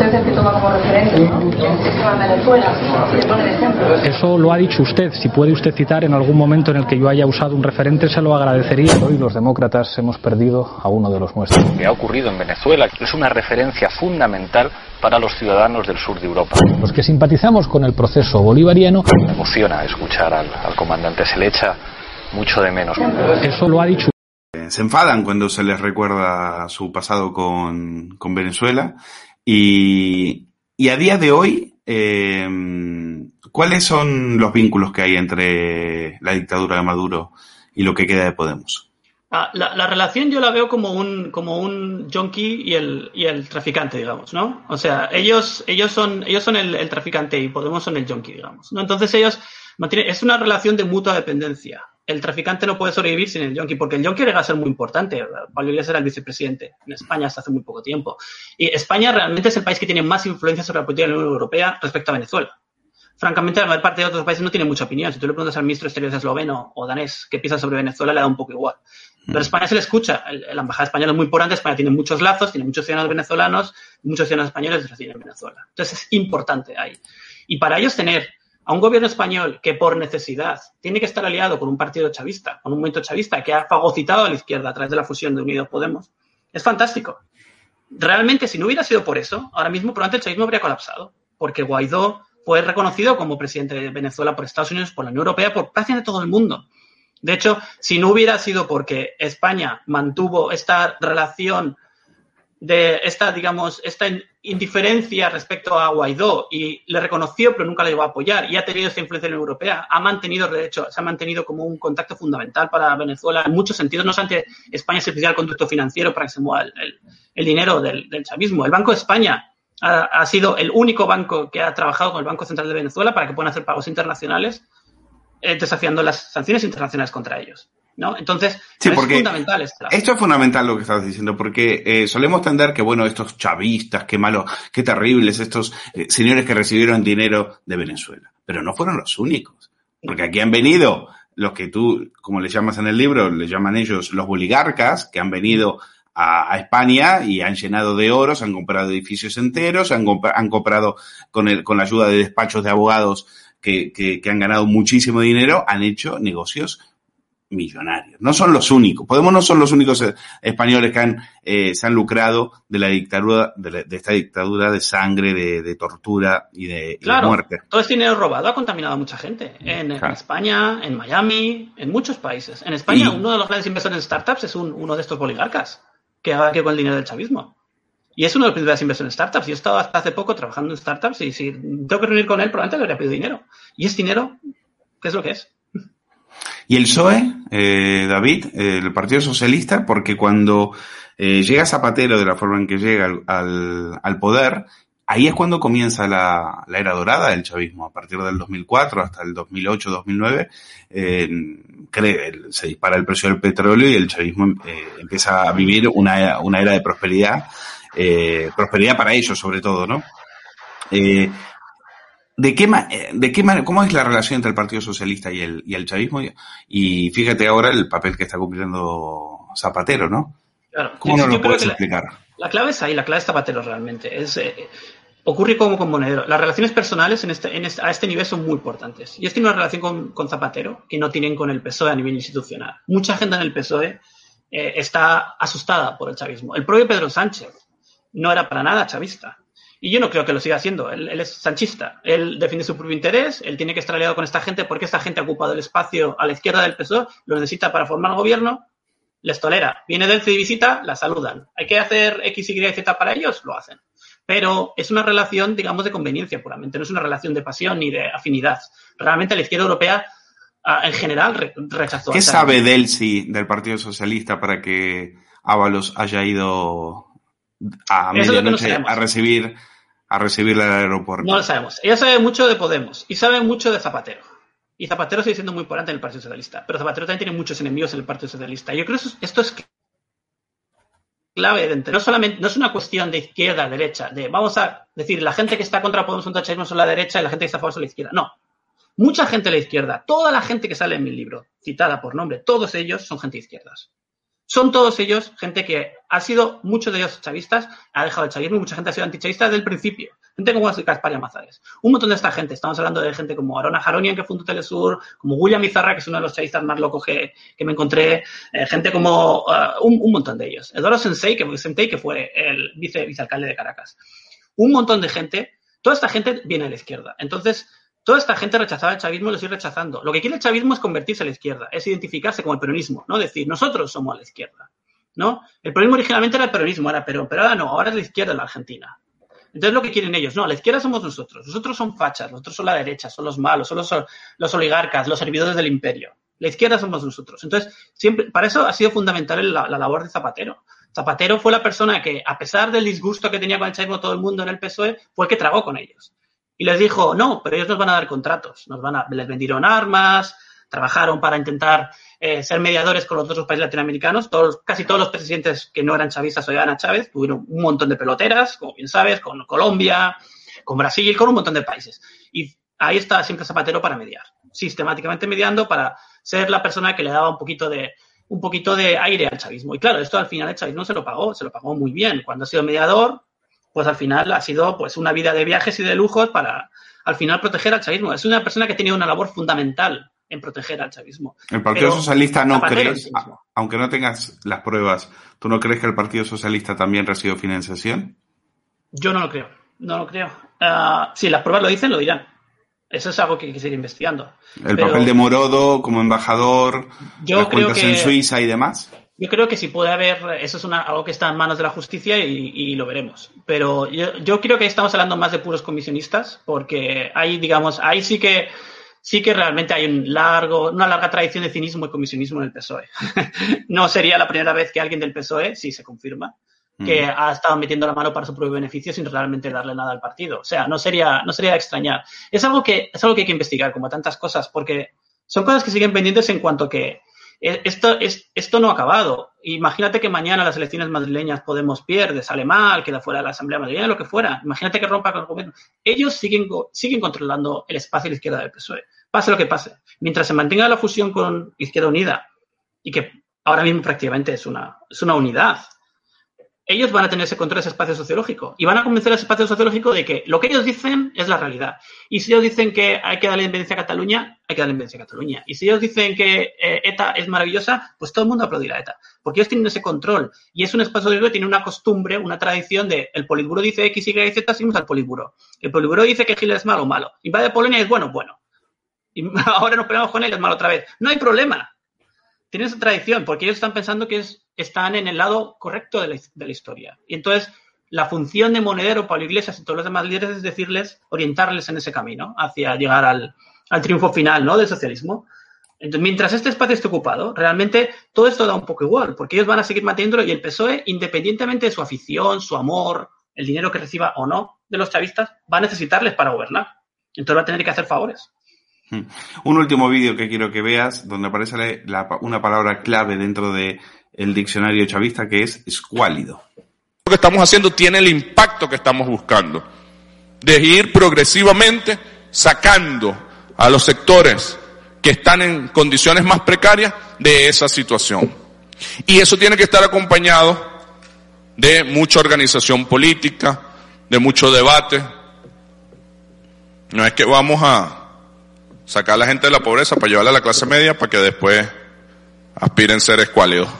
Usted es el que toma como referente, ¿no? El sistema de Venezuela, le pone de ejemplo. Eso lo ha dicho usted. Si puede usted citar en algún momento en el que yo haya usado un referente, se lo agradecería. Hoy los demócratas hemos perdido a uno de los nuestros. Lo que ha ocurrido en Venezuela es una referencia fundamental para los ciudadanos del sur de Europa. Los que simpatizamos con el proceso bolivariano. Me emociona escuchar al, al comandante, se le echa mucho de menos. Eso lo ha dicho se enfadan cuando se les recuerda su pasado con, con Venezuela. Y, y, a día de hoy, eh, ¿cuáles son los vínculos que hay entre la dictadura de Maduro y lo que queda de Podemos? Ah, la, la, relación yo la veo como un, como un junkie y el, y el traficante, digamos, ¿no? O sea, ellos, ellos son, ellos son el, el traficante y Podemos son el junkie, digamos, ¿no? Entonces ellos mantienen, es una relación de mutua dependencia el traficante no puede sobrevivir sin el yonki, porque el yonki llega a ser muy importante. Pablo Iglesias era el vicepresidente en España hasta hace muy poco tiempo. Y España realmente es el país que tiene más influencia sobre la política de la Unión Europea respecto a Venezuela. Francamente, la mayor parte de otros países no tiene mucha opinión. Si tú le preguntas al ministro de Exteriores esloveno o danés qué piensa sobre Venezuela, le da un poco igual. Pero España se le escucha. La embajada española es muy importante. España tiene muchos lazos, tiene muchos ciudadanos venezolanos, muchos ciudadanos españoles residen en Venezuela. Entonces es importante ahí. Y para ellos tener a un gobierno español que por necesidad tiene que estar aliado con un partido chavista, con un movimiento chavista que ha fagocitado a la izquierda a través de la fusión de Unidos Podemos, es fantástico. Realmente, si no hubiera sido por eso, ahora mismo probablemente el chavismo habría colapsado, porque Guaidó fue reconocido como presidente de Venezuela por Estados Unidos, por la Unión Europea, por prácticamente todo el mundo. De hecho, si no hubiera sido porque España mantuvo esta relación de esta, digamos, esta indiferencia respecto a Guaidó y le reconoció, pero nunca le iba a apoyar y ha tenido esta influencia en la europea, ha mantenido, de hecho, se ha mantenido como un contacto fundamental para Venezuela en muchos sentidos. No obstante, España es el conducto financiero para que se mueva el, el, dinero del, del, chavismo. El Banco de España ha, ha, sido el único banco que ha trabajado con el Banco Central de Venezuela para que puedan hacer pagos internacionales, eh, desafiando las sanciones internacionales contra ellos. ¿No? Entonces, es fundamental esto. Esto es fundamental lo que estás diciendo, porque eh, solemos tender que, bueno, estos chavistas, qué malos, qué terribles, estos eh, señores que recibieron dinero de Venezuela. Pero no fueron los únicos, porque aquí han venido los que tú, como le llamas en el libro, le llaman ellos los oligarcas, que han venido a, a, España y han llenado de oros, han comprado edificios enteros, han, han comprado con, el, con la ayuda de despachos de abogados que, que, que han ganado muchísimo dinero, han hecho negocios millonarios. No son los únicos. Podemos no son los únicos eh, españoles que han, eh, se han lucrado de la dictadura, de, la, de esta dictadura de sangre, de, de tortura y de, claro, y de, muerte. Todo este dinero robado ha contaminado a mucha gente. En, claro. en España, en Miami, en muchos países. En España, y... uno de los grandes inversores en startups es un, uno de estos oligarcas que ha que con el dinero del chavismo. Y es uno de los principales inversores en startups. Yo he estado hasta hace poco trabajando en startups y si tengo que reunir con él, probablemente le habría pedido dinero. Y es dinero, ¿qué es lo que es? Y el PSOE, eh, David, eh, el Partido Socialista, porque cuando eh, llega Zapatero de la forma en que llega al, poder, ahí es cuando comienza la, era dorada del chavismo. A partir del 2004 hasta el 2008-2009 se dispara el precio del petróleo y el chavismo eh, empieza a vivir una, una era de prosperidad, eh, prosperidad para ellos sobre todo, ¿no? Eh, ¿De qué, de qué manera, cómo es la relación entre el Partido Socialista y el, y el chavismo? Y fíjate ahora el papel que está cumpliendo Zapatero, ¿no? Claro. ¿Cómo no lo puedes explicar? La, la, clave es ahí, la clave es Zapatero realmente. Es, eh, ocurre como con Monedero. Las relaciones personales en este, en este, a este nivel son muy importantes. Y es que una relación con, con, Zapatero que no tienen con el PSOE a nivel institucional. Mucha gente en el PSOE eh, está asustada por el chavismo. El propio Pedro Sánchez no era para nada chavista. Y yo no creo que lo siga haciendo. Él, él, es sanchista. Él defiende su propio interés. Él tiene que estar aliado con esta gente porque esta gente ha ocupado el espacio a la izquierda del PSOE, lo necesita para formar gobierno. Les tolera. Viene del y visita, la saludan. ¿Hay que hacer X, Y, Z para ellos? Lo hacen. Pero es una relación, digamos, de conveniencia puramente. No es una relación de pasión ni de afinidad. Realmente la izquierda europea, en general, rechazó. ¿Qué sabe Delsi del Partido Socialista para que Ábalos haya ido a medianoche no a recibir a recibirla al aeropuerto. No lo sabemos. Ella sabe mucho de Podemos y sabe mucho de Zapatero. Y Zapatero sigue siendo muy importante en el Partido Socialista. Pero Zapatero también tiene muchos enemigos en el Partido Socialista. Yo creo que esto es clave de No solamente, no es una cuestión de izquierda, derecha, de vamos a decir, la gente que está contra Podemos un tacharismo son la derecha y la gente que está a favor son la izquierda. No. Mucha gente de la izquierda, toda la gente que sale en mi libro, citada por nombre, todos ellos son gente de izquierdas. Son todos ellos gente que ha sido, muchos de ellos chavistas, ha dejado el chavismo y mucha gente ha sido antichavista desde el principio. Gente como Gaspar Amazares. Un montón de esta gente. Estamos hablando de gente como Arona Jaronian, que fundó Telesur, como William Izarra, que es uno de los chavistas más locos que, que me encontré. Eh, gente como uh, un, un, montón de ellos. Eduardo Sensei, que, que fue el vice, vicealcalde de Caracas. Un montón de gente. Toda esta gente viene de la izquierda. Entonces, Toda esta gente rechazaba el chavismo y lo sigue rechazando. Lo que quiere el chavismo es convertirse a la izquierda, es identificarse como el peronismo, ¿no? Decir, nosotros somos a la izquierda, ¿no? El peronismo originalmente era el peronismo, era pero, pero ahora no, ahora es la izquierda en la Argentina. Entonces lo que quieren ellos, no, la izquierda somos nosotros, nosotros son fachas, nosotros son la derecha, son los malos, son los, oligarcas, los servidores del imperio. La izquierda somos nosotros. Entonces, siempre, para eso ha sido fundamental la, la labor de Zapatero. Zapatero fue la persona que, a pesar del disgusto que tenía con el chavismo todo el mundo en el PSOE, fue el que trabó con ellos y les dijo, no, pero ellos nos van a dar contratos, nos van a, les vendieron armas, trabajaron para intentar eh, ser mediadores con los otros países latinoamericanos. Todos, casi todos los presidentes que no eran chavistas o eran a Chávez tuvieron un montón de peloteras, como bien sabes, con Colombia, con Brasil, con un montón de países. Y ahí está siempre Zapatero para mediar, sistemáticamente mediando para ser la persona que le daba un poquito de un poquito de aire al chavismo. Y claro, esto al final el chavismo se lo pagó, se lo pagó muy bien. Cuando ha sido mediador, pues al final ha sido pues una vida de viajes y de lujos para al final proteger al chavismo. Es una persona que tiene una labor fundamental en proteger al chavismo. El Partido Pero, Socialista no crees, aunque no tengas las pruebas, ¿tú no crees que el Partido Socialista también recibió financiación? Yo no lo creo, no lo creo. Uh, si las pruebas lo dicen, lo dirán. Eso es algo que hay que seguir investigando. El Pero, papel de Morodo como embajador, yo las creo cuentas que, en Suiza y demás. Yo creo que si puede haber, eso es una, algo que está en manos de la justicia y, y lo veremos. Pero yo, yo, creo que estamos hablando más de puros comisionistas, porque ahí, digamos, ahí sí que sí que realmente hay un largo, una larga tradición de cinismo y comisionismo en el PSOE. no sería la primera vez que alguien del PSOE, si se confirma, que mm. ha estado metiendo la mano para su propio beneficio sin realmente darle nada al partido. O sea, no sería, no sería extrañar. Es algo que, es algo que hay que investigar, como tantas cosas, porque son cosas que siguen pendientes en cuanto que esto, es, esto no ha acabado. Imagínate que mañana las elecciones madrileñas Podemos pierde, sale mal, queda fuera de la Asamblea Madrileña, lo que fuera. Imagínate que rompa con el gobierno. Ellos siguen, siguen controlando el espacio de la izquierda del PSOE. Pase lo que pase. Mientras se mantenga la fusión con Izquierda Unida, y que ahora mismo prácticamente es una, es una unidad, ellos van a tener ese control de ese espacio sociológico y van a convencer al espacio sociológico de que lo que ellos dicen es la realidad. Y si ellos dicen que hay que darle independencia a Cataluña, hay que darle independencia a Cataluña. Y si ellos dicen que eh, ETA es maravillosa, pues todo el mundo aplaudirá a ETA. Porque ellos tienen ese control. Y es un espacio sociológico que tiene una costumbre, una tradición de el Politburo dice X, Y, Z, seguimos al Politburo. El Politburo dice que Hitler es malo, malo. Y va de Polonia es bueno, bueno. Y ahora nos peleamos con él, es malo otra vez. No hay problema tienen esa tradición, porque ellos están pensando que es, están en el lado correcto de la, de historia. Y entonces, la función de Monedero, Pablo Iglesias y todos los demás líderes es decirles, orientarles en ese camino, hacia llegar al, triunfo final ¿no? del socialismo. Entonces, mientras este espacio esté ocupado, realmente todo esto da un poco igual, porque ellos van a seguir manteniéndolo y el PSOE, independientemente de su afición, su amor, el dinero que reciba o no de los chavistas, va a necesitarles para gobernar. Entonces va a tener que hacer favores. Hmm. Un último vídeo que quiero que veas, donde aparece una palabra clave dentro del el diccionario chavista, que es escuálido. Lo que estamos haciendo tiene el impacto que estamos buscando, de ir progresivamente sacando a los sectores que están en condiciones más precarias de esa situación. Y eso tiene que estar acompañado de mucha organización política, de mucho debate. No es que vamos a sacar a la gente de la pobreza para llevarla a la clase media para que después aspiren a ser escuálidos.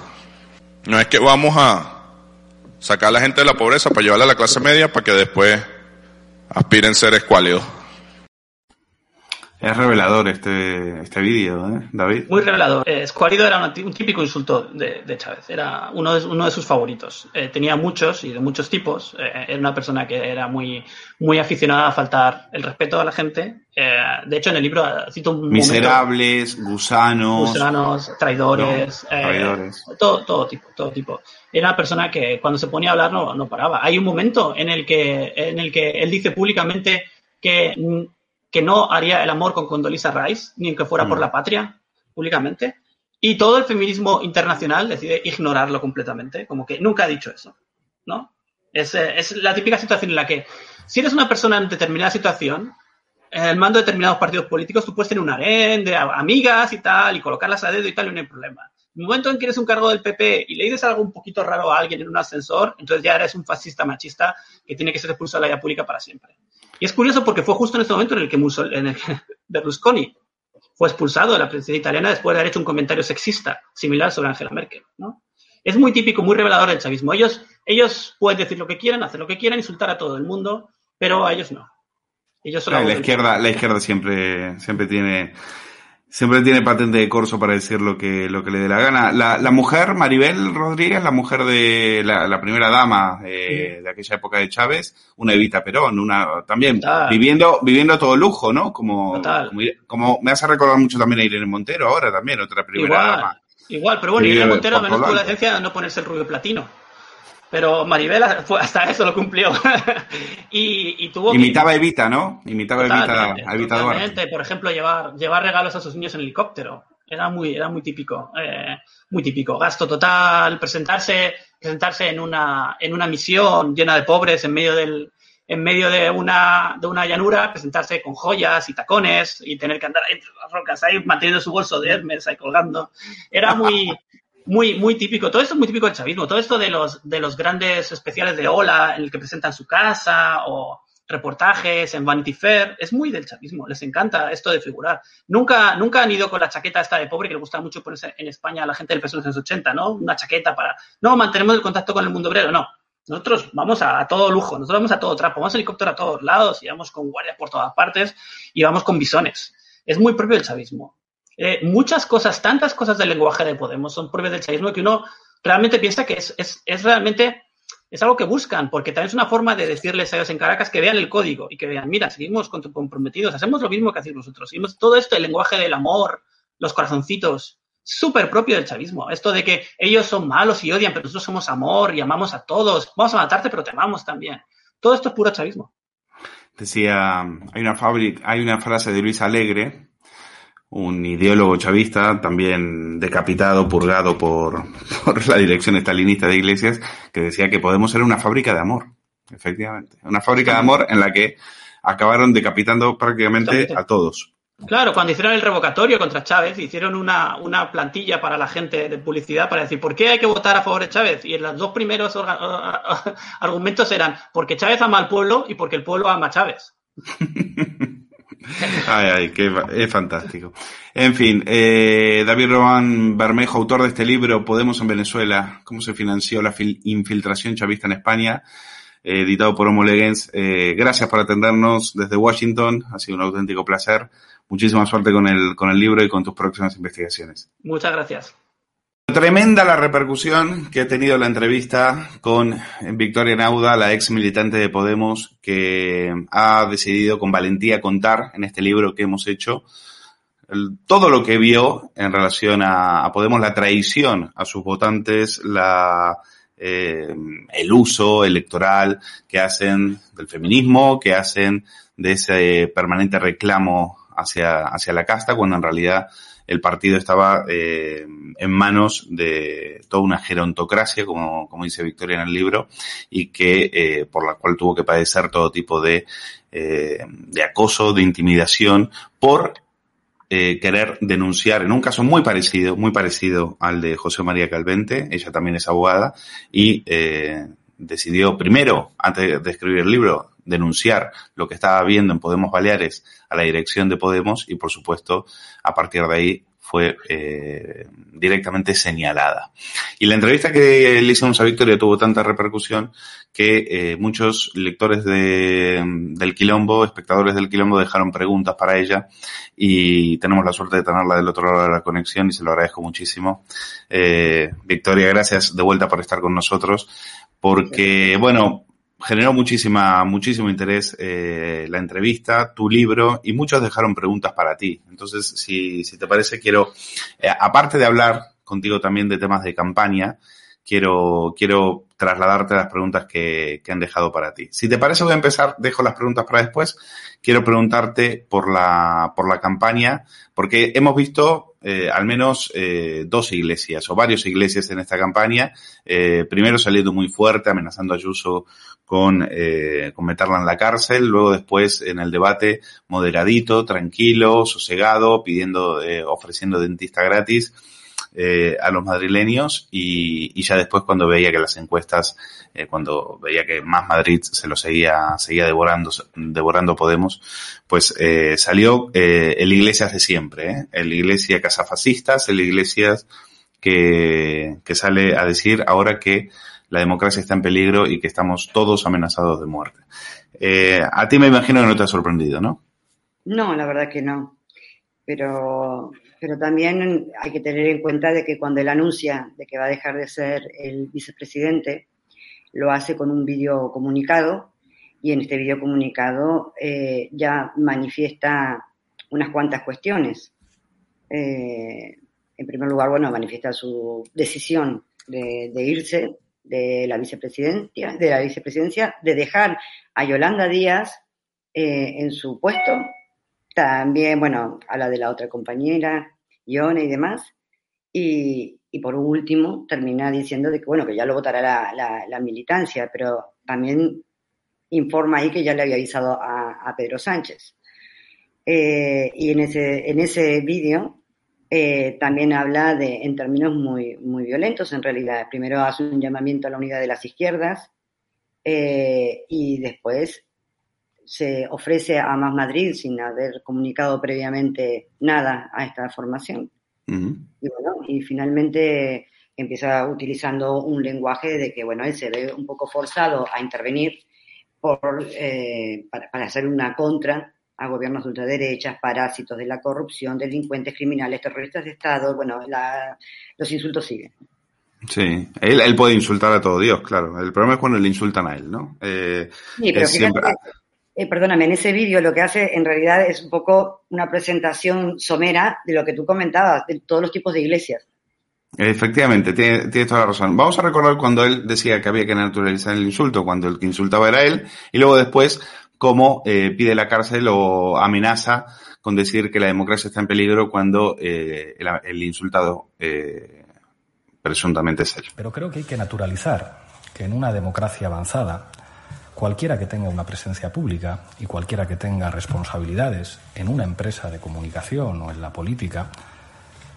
No es que vamos a sacar a la gente de la pobreza para llevarla a la clase media para que después aspiren ser escuálidos. Es revelador este, este vídeo, ¿eh, David? Muy revelador. Eh, era un, típico insulto de, de, Chávez. Era uno de, uno de sus favoritos. Eh, tenía muchos y de muchos tipos. Eh, era una persona que era muy, muy aficionada a faltar el respeto a la gente. Eh, de hecho, en el libro cito un Miserables, momento, gusanos. Gusanos, traidores. No, traidores. todo, todo tipo, todo tipo. Era una persona que cuando se ponía a hablar no, no paraba. Hay un momento en el que, en el que él dice públicamente que que no haría el amor con Condoleezza Rice, ni aunque fuera mm. por la patria, públicamente. Y todo el feminismo internacional decide ignorarlo completamente, como que nunca ha dicho eso, ¿no? Es, eh, es la típica situación en la que, si eres una persona en determinada situación, en el mando de determinados partidos políticos, tú puedes tener un harén de amigas y tal, y colocarlas a dedo y tal, y no hay problema. En el momento en que eres un cargo del PP y le dices algo un poquito raro a alguien en un ascensor, entonces ya eres un fascista machista que tiene que ser expulsado de la vida pública para siempre. Y es curioso porque fue justo en este momento en el que, en el que Berlusconi fue expulsado de la presidencia italiana después de haber hecho un comentario sexista similar sobre Angela Merkel. ¿no? Es muy típico, muy revelador del chavismo. Ellos, ellos pueden decir lo que quieran, hacer lo que quieran, insultar a todo el mundo, pero a ellos no. Ellos la, la izquierda, la izquierda siempre, siempre tiene Siempre tiene patente de corso para decir lo que, lo que le dé la gana. La, la mujer, Maribel Rodríguez, la mujer de la, la primera dama eh, sí. de aquella época de Chávez, una Evita Perón, una también Total. viviendo, viviendo todo lujo, ¿no? Como, como, como, me hace recordar mucho también a Irene Montero ahora también, otra primera igual, dama. Igual, pero bueno, Irene Montero menos tuvo la esencia de no ponerse el rubio platino. Pero Maribel hasta eso lo cumplió. y, y, tuvo Imitaba que... a Evita, ¿no? Imitaba a Evita, a Evita Por ejemplo, llevar, llevar regalos a sus niños en helicóptero. Era muy, era muy típico. Eh, muy típico. Gasto total, presentarse, presentarse en una, en una misión llena de pobres en medio del, en medio de una, de una llanura, presentarse con joyas y tacones y tener que andar entre las rocas ahí manteniendo su bolso de Hermes ahí colgando. Era muy, muy, muy típico. Todo esto es muy típico del chavismo. Todo esto de los, de los grandes especiales de Ola en el que presentan su casa o reportajes en Vanity Fair, es muy del chavismo. Les encanta esto de figurar. Nunca, nunca han ido con la chaqueta esta de pobre que le gusta mucho ponerse en España a la gente del PSOE en los 80, ¿no? Una chaqueta para, no, mantenemos el contacto con el mundo obrero, no. Nosotros vamos a, a, todo lujo, nosotros vamos a todo trapo, vamos a helicóptero a todos lados y vamos con guardias por todas partes y vamos con bisones. Es muy propio del chavismo. Eh, muchas cosas, tantas cosas del lenguaje de Podemos son propias del chavismo que uno realmente piensa que es, es, es realmente es algo que buscan, porque también es una forma de decirles a ellos en Caracas que vean el código y que vean, mira, seguimos comprometidos, hacemos lo mismo que hacéis vosotros. Seguimos todo esto, el lenguaje del amor, los corazoncitos, súper propio del chavismo. Esto de que ellos son malos y odian, pero nosotros somos amor y amamos a todos. Vamos a matarte, pero te amamos también. Todo esto es puro chavismo. Decía, hay una hay una frase de Luis Alegre, un ideólogo chavista, también decapitado, purgado por, por la dirección estalinista de Iglesias, que decía que podemos ser una fábrica de amor, efectivamente. Una fábrica de amor en la que acabaron decapitando prácticamente a todos. Claro, cuando hicieron el revocatorio contra Chávez, hicieron una, una, plantilla para la gente de publicidad para decir por qué hay que votar a favor de Chávez. Y los dos primeros argumentos eran porque Chávez ama al pueblo y porque el pueblo ama a Chávez. Ay, ay, que es fantástico. En fin, eh, David Román Bermejo, autor de este libro, Podemos en Venezuela, cómo se financió la infiltración chavista en España, eh, editado por Homo Legens. Eh, gracias por atendernos desde Washington, ha sido un auténtico placer. Muchísima suerte con el, con el libro y con tus próximas investigaciones. Muchas gracias. Tremenda la repercusión que ha tenido la entrevista con Victoria Nauda, la ex militante de Podemos, que ha decidido con valentía contar en este libro que hemos hecho todo lo que vio en relación a, Podemos, la traición a sus votantes, la, eh, el uso electoral que hacen del feminismo, que hacen de ese permanente reclamo hacia, hacia la casta, cuando en realidad el partido estaba eh, en manos de toda una gerontocracia, como, como dice Victoria en el libro, y que eh, por la cual tuvo que padecer todo tipo de, eh, de acoso, de intimidación, por eh, querer denunciar en un caso muy parecido, muy parecido al de José María Calvente, ella también es abogada, y eh, decidió primero, antes de escribir el libro, denunciar lo que estaba viendo en Podemos Baleares a la dirección de Podemos y, por supuesto, a partir de ahí fue eh, directamente señalada. Y la entrevista que le hicimos a Victoria tuvo tanta repercusión que eh, muchos lectores de, del Quilombo, espectadores del Quilombo, dejaron preguntas para ella y tenemos la suerte de tenerla del otro lado de la conexión y se lo agradezco muchísimo. Eh, Victoria, gracias de vuelta por estar con nosotros porque, bueno, generó muchísima, muchísimo interés eh, la entrevista, tu libro, y muchos dejaron preguntas para ti. Entonces, si, si te parece, quiero, eh, aparte de hablar contigo también de temas de campaña, quiero, quiero trasladarte las preguntas que, que han dejado para ti. Si te parece, voy a empezar, dejo las preguntas para después. Quiero preguntarte por la, por la campaña, porque hemos visto eh, al menos eh, dos iglesias o varias iglesias en esta campaña. Eh, primero saliendo muy fuerte, amenazando a Ayuso con, eh, con meterla en la cárcel, luego después en el debate moderadito, tranquilo, sosegado, pidiendo, eh, ofreciendo dentista gratis eh, a los madrileños y, y, ya después cuando veía que las encuestas, eh, cuando veía que más Madrid se lo seguía, seguía devorando, devorando Podemos, pues eh, salió eh, el Iglesias de siempre, ¿eh? el Iglesia Casafascistas, el Iglesias que, que sale a decir ahora que la democracia está en peligro y que estamos todos amenazados de muerte. Eh, a ti me imagino que no te ha sorprendido, ¿no? No, la verdad que no. Pero pero también hay que tener en cuenta de que cuando él anuncia de que va a dejar de ser el vicepresidente, lo hace con un video comunicado y en este video comunicado eh, ya manifiesta unas cuantas cuestiones. Eh, en primer lugar, bueno, manifiesta su decisión de, de, irse de la vicepresidencia, de la vicepresidencia, de dejar a Yolanda Díaz eh, en su puesto también, bueno, habla de la otra compañera, Ione y demás. Y, y, por último, termina diciendo de que, bueno, que ya lo votará la, la, la, militancia, pero también informa ahí que ya le había avisado a, a Pedro Sánchez. Eh, y en ese, en ese vídeo eh, también habla de, en términos muy, muy violentos, en realidad. Primero hace un llamamiento a la unidad de las izquierdas eh, y después se ofrece a Más Madrid sin haber comunicado previamente nada a esta formación. Uh -huh. y, bueno, y finalmente empieza utilizando un lenguaje de que, bueno, él se ve un poco forzado a intervenir por, eh, para, para, hacer una contra a gobiernos de ultraderechas, parásitos de la corrupción, delincuentes, criminales, terroristas de Estado, bueno, la, los insultos siguen. Sí, él, él puede insultar a todo Dios, claro. El problema es cuando le insultan a él, ¿no? Eh, sí, pero siempre... eh, perdóname, en ese vídeo lo que hace en realidad es un poco una presentación somera de lo que tú comentabas, de todos los tipos de iglesias. Efectivamente, tienes tiene toda la razón. Vamos a recordar cuando él decía que había que naturalizar el insulto, cuando el que insultaba era él, y luego después cómo eh, pide la cárcel o amenaza con decir que la democracia está en peligro cuando eh, el, el, insultado eh, presuntamente es él. Pero creo que hay que naturalizar que en una democracia avanzada, cualquiera que tenga una presencia pública y cualquiera que tenga responsabilidades en una empresa de comunicación o en la política,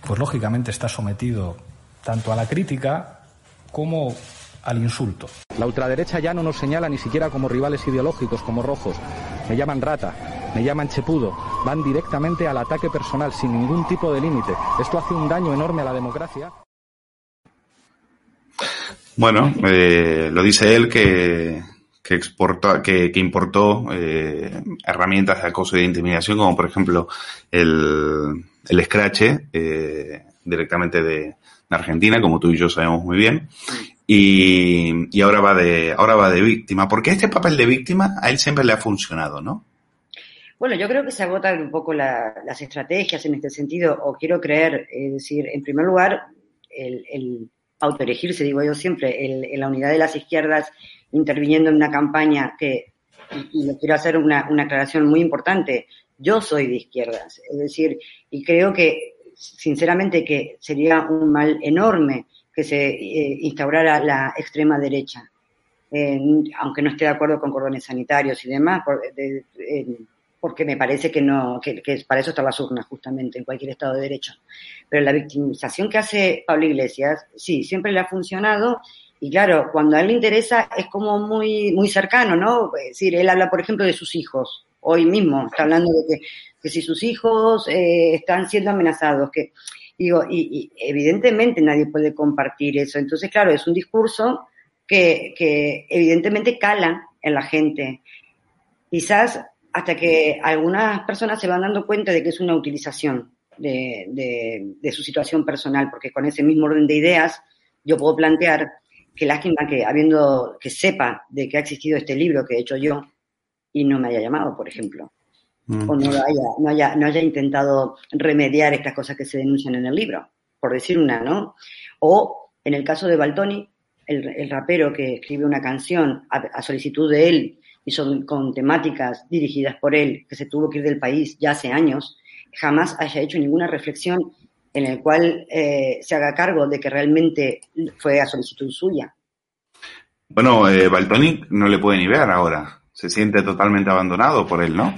pues lógicamente está sometido tanto a la crítica como al insulto. La ultraderecha ya no nos señala ni siquiera como rivales ideológicos, como rojos. Me llaman rata, me llaman chepudo. Van directamente al ataque personal sin ningún tipo de límite. Esto hace un daño enorme a la democracia. Bueno, eh, lo dice él que, que, exportó, que, que importó eh, herramientas de acoso y de intimidación, como por ejemplo el, el Scratch eh, directamente de, de, Argentina, como tú y yo sabemos muy bien, y, ahora va de ahora va de víctima. Porque este papel de víctima a él siempre le ha funcionado, ¿no? Bueno, yo creo que se agotan un poco la, las estrategias en este sentido, o quiero creer, es decir, en primer lugar, el, el autoelegirse, digo yo siempre, el, en la unidad de las izquierdas interviniendo en una campaña que, y, y le quiero hacer una, una aclaración muy importante, yo soy de izquierdas, es decir, y creo que, sinceramente, que sería un mal enorme que se eh, instaurara la extrema derecha, aunque no esté de acuerdo con cordones sanitarios y demás, por, de, porque me parece que no, que, que, para eso están las urnas justamente en cualquier Estado de Derecho. Pero la victimización que hace Pablo Iglesias, sí, siempre le ha funcionado y claro, cuando a él le interesa es como muy, muy cercano, ¿no? Es decir, él habla, por ejemplo, de sus hijos. Hoy mismo está hablando de que, que si sus hijos eh, están siendo amenazados, que digo, y, y, evidentemente nadie puede compartir eso. Entonces, claro, es un discurso que, que evidentemente cala en la gente. Quizás hasta que algunas personas se van dando cuenta de que es una utilización de, de, su situación personal, porque con ese mismo orden de ideas yo puedo plantear que lástima que habiendo que sepa de que ha existido este libro que he hecho yo y no me haya llamado, por ejemplo, mm. o no haya, no haya, no haya intentado remediar estas cosas que se denuncian en el libro, por decir una, ¿no? O en el caso de Baltoni, el, el rapero que escribe una canción a, a solicitud de él y son con temáticas dirigidas por él, que se tuvo que ir del país ya hace años, jamás haya hecho ninguna reflexión en el cual eh, se haga cargo de que realmente fue a solicitud suya. Bueno, eh, Baltoni no le puede ni ver ahora. Se siente totalmente abandonado por él, ¿no?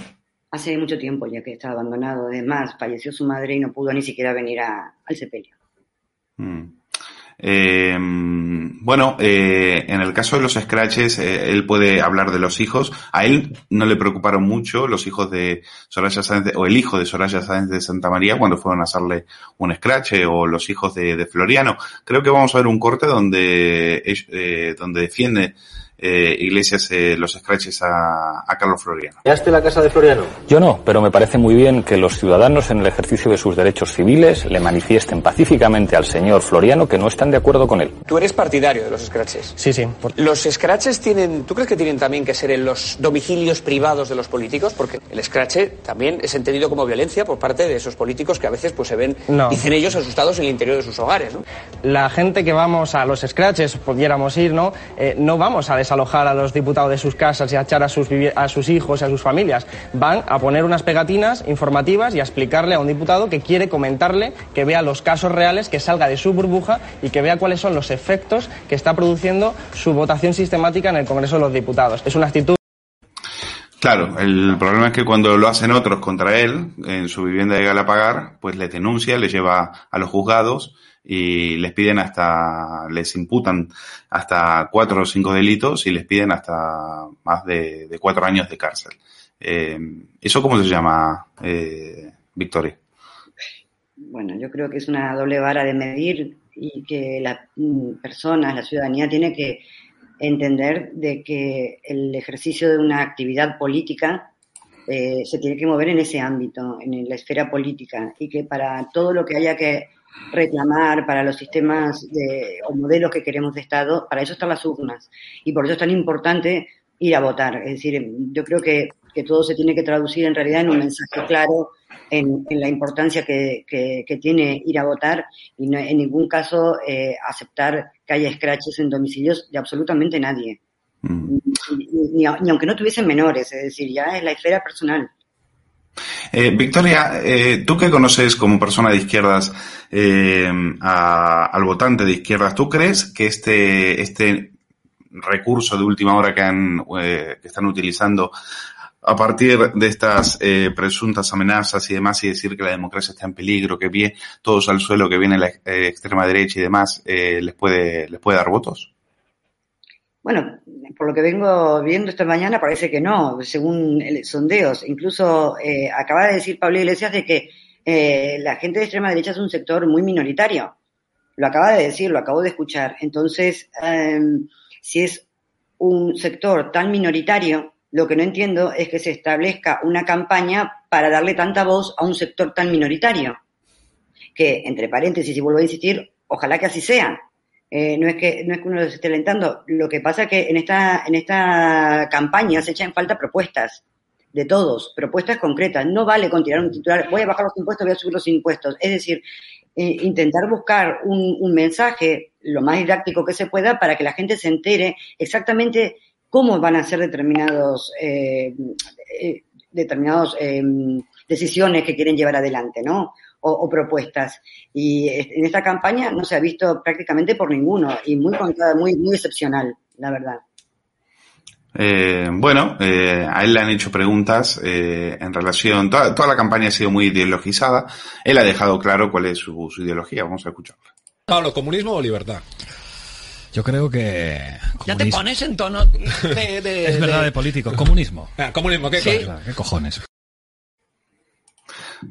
Hace mucho tiempo ya que está abandonado. Además, falleció su madre y no pudo ni siquiera venir a, al sepelio. Eh, bueno, eh, en el caso de los scratches, eh, él puede hablar de los hijos. A él no le preocuparon mucho los hijos de Soraya Sáenz, o el hijo de Soraya Sáenz de Santa María cuando fueron a hacerle un scratch, o los hijos de, de, Floriano. Creo que vamos a ver un corte donde, eh, donde defiende eh, Iglesias eh, los scratches a, a Carlos Floriano. ¿Llegaste la casa de Floriano? Yo no, pero me parece muy bien que los ciudadanos en el ejercicio de sus derechos civiles le manifiesten pacíficamente al señor Floriano que no están de acuerdo con él. Tú eres partidario de los scratches. Sí, sí. Por... Los scratches tienen, ¿tú crees que tienen también que ser en los domicilios privados de los políticos? Porque el scratch también es entendido como violencia por parte de esos políticos que a veces pues se ven, no. dicen ellos, asustados en el interior de sus hogares, ¿no? La gente que vamos a los scratches, pudiéramos ir, ¿no? Eh, no vamos a desalojar a los diputados de sus casas y a echar a sus, a sus hijos y a sus familias. Van a poner unas pegatinas informativas y a explicarle a un diputado que quiere comentarle, que vea los casos reales, que salga de su burbuja y que vea cuáles son los efectos que está produciendo su votación sistemática en el Congreso de los Diputados. Es una actitud. Claro, el problema es que cuando lo hacen otros contra él, en su vivienda de Galapagar, pues le denuncia, le lleva a los juzgados y les piden hasta, les imputan hasta cuatro o cinco delitos y les piden hasta más de, cuatro años de cárcel. Eh, ¿Eso cómo se llama, eh, Victoria? Bueno, yo creo que es una doble vara de medir y que las personas, la ciudadanía tiene que entender de que el ejercicio de una actividad política eh, se tiene que mover en ese ámbito, en la esfera política, y que para todo lo que haya que reclamar, para los sistemas de, o modelos que queremos de Estado, para eso están las urnas. Y por eso es tan importante ir a votar. Es decir, yo creo que, que todo se tiene que traducir en realidad en un mensaje claro en, la importancia que, que, tiene ir a votar y no, en ningún caso eh, aceptar que haya scratches en domicilios de absolutamente nadie. Mm. Ni, aunque no tuviesen menores, es decir, ya es la esfera personal. Eh, Victoria, eh, tú que conoces como persona de izquierdas eh, al votante de izquierdas, ¿tú crees que este, este recurso de última hora que, han, que están utilizando a partir de estas eh, presuntas amenazas y demás y decir que la democracia está en peligro, que viene todos al suelo, que viene la eh, extrema derecha y demás, eh, les puede les puede dar votos? Bueno, por lo que vengo viendo esta mañana parece que no, según sondeos. Incluso acaba de decir Pablo Iglesias de que la gente de extrema derecha es un sector muy minoritario. Lo acaba de decir, lo acabo de escuchar. Entonces, em, si es un sector tan minoritario, lo que no entiendo es que se establezca una campaña para darle tanta voz a un sector tan minoritario. Que, entre paréntesis, y vuelvo a insistir, ojalá que así sea. Eh, no, es que, no es que uno los esté alentando. Lo que pasa es que en esta, en esta campaña se echan falta propuestas de todos, propuestas concretas. No vale con tirar un titular, voy a bajar los impuestos, voy a subir los impuestos. Es decir, eh, intentar buscar un, un mensaje lo más didáctico que se pueda para que la gente se entere exactamente cómo van a ser determinados, eh, eh determinados eh, decisiones que quieren llevar adelante, ¿no? O, propuestas. Y en esta campaña no se ha visto prácticamente por ninguno y muy muy, muy excepcional, la verdad. Eh, bueno, eh, a él le han hecho preguntas eh, en relación, toda, toda, la campaña ha sido muy ideologizada. Él ha dejado claro cuál es su, su ideología. Vamos a escucharla. Pablo, ¿comunismo o libertad? Yo creo que. Ya te pones en tono de. es verdad, de, político. Comunismo. Ah, comunismo, ¿qué, ¿qué cojones?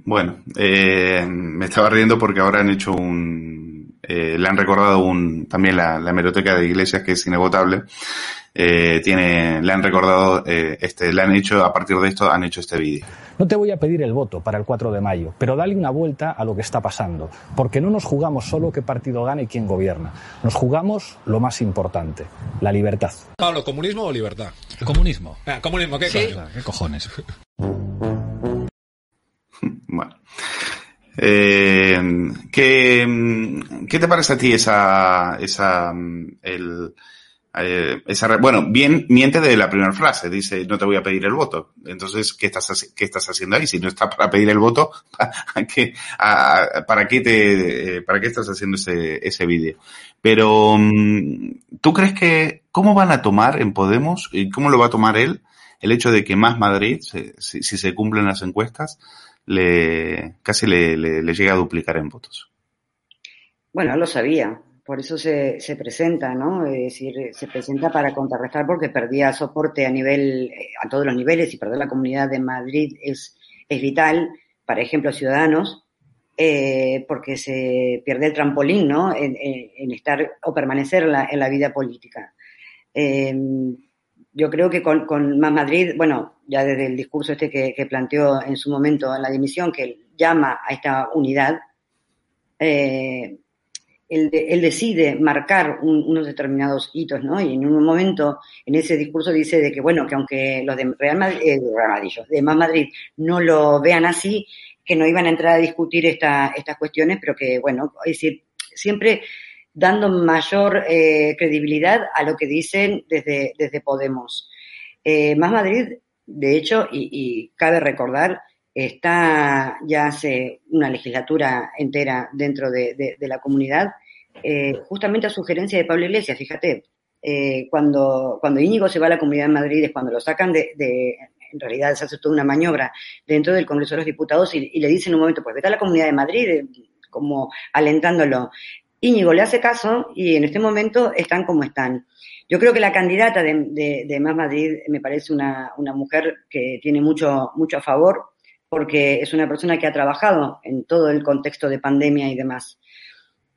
Bueno, eh, me estaba riendo porque ahora han hecho un. Eh, le han recordado un, también la, la hemeroteca de Iglesias, que es inagotable, eh, tiene, le han recordado, eh, este, le han hecho, a partir de esto, han hecho este vídeo. No te voy a pedir el voto para el 4 de mayo, pero dale una vuelta a lo que está pasando, porque no nos jugamos solo qué partido gana y quién gobierna, nos jugamos lo más importante, la libertad. Pablo, ¿comunismo o libertad? Comunismo. Ah, comunismo, ¿qué, ¿qué cojones? bueno. Eh, ¿qué, ¿Qué te parece a ti esa, esa, el, eh, esa, bueno, bien, miente de la primera frase, dice, no te voy a pedir el voto. Entonces, ¿qué estás, qué estás haciendo ahí? Si no está para pedir el voto, ¿para qué, para qué te, eh, para qué estás haciendo ese, ese vídeo? Pero, mm, ¿tú crees que, cómo van a tomar en Podemos y cómo lo va a tomar él el hecho de que Más Madrid, si, si se cumplen las encuestas, le, casi le, le, le llega a duplicar en votos? Bueno, lo sabía por eso se, se presenta, ¿no? Es decir, se presenta para contrarrestar porque perdía soporte a nivel, eh, a todos los niveles y perder la comunidad de Madrid es, es vital, para ejemplo, Ciudadanos, eh, porque se pierde el trampolín, ¿no? En, estar o permanecer en la vida política. Eh, yo creo que con, con, Más Madrid, bueno, ya desde el discurso este que, planteó en su momento en la dimisión, que llama a esta unidad, eh, él, decide marcar unos determinados hitos, ¿no? Y en un momento, en ese discurso dice de que, bueno, que aunque los de Real Madrid, eh, de Más Madrid no lo vean así, que no iban a entrar a discutir esta, estas cuestiones, pero que, bueno, es decir, siempre dando mayor eh, credibilidad a lo que dicen desde, desde Podemos. Eh, Más Madrid, de hecho, y, y cabe recordar, está ya hace una legislatura entera dentro de, la comunidad, eh, justamente a sugerencia de Pablo Iglesias, fíjate, cuando, cuando Íñigo se va a la Comunidad de Madrid es cuando lo sacan de, en realidad se hace toda una maniobra dentro del Congreso de los Diputados y, le dicen en un momento, pues vete a la Comunidad de Madrid, como alentándolo. Íñigo le hace caso y en este momento están como están. Yo creo que la candidata de, de, Más Madrid me parece una, una, mujer que tiene mucho, mucho a favor, porque es una persona que ha trabajado en todo el contexto de pandemia y demás.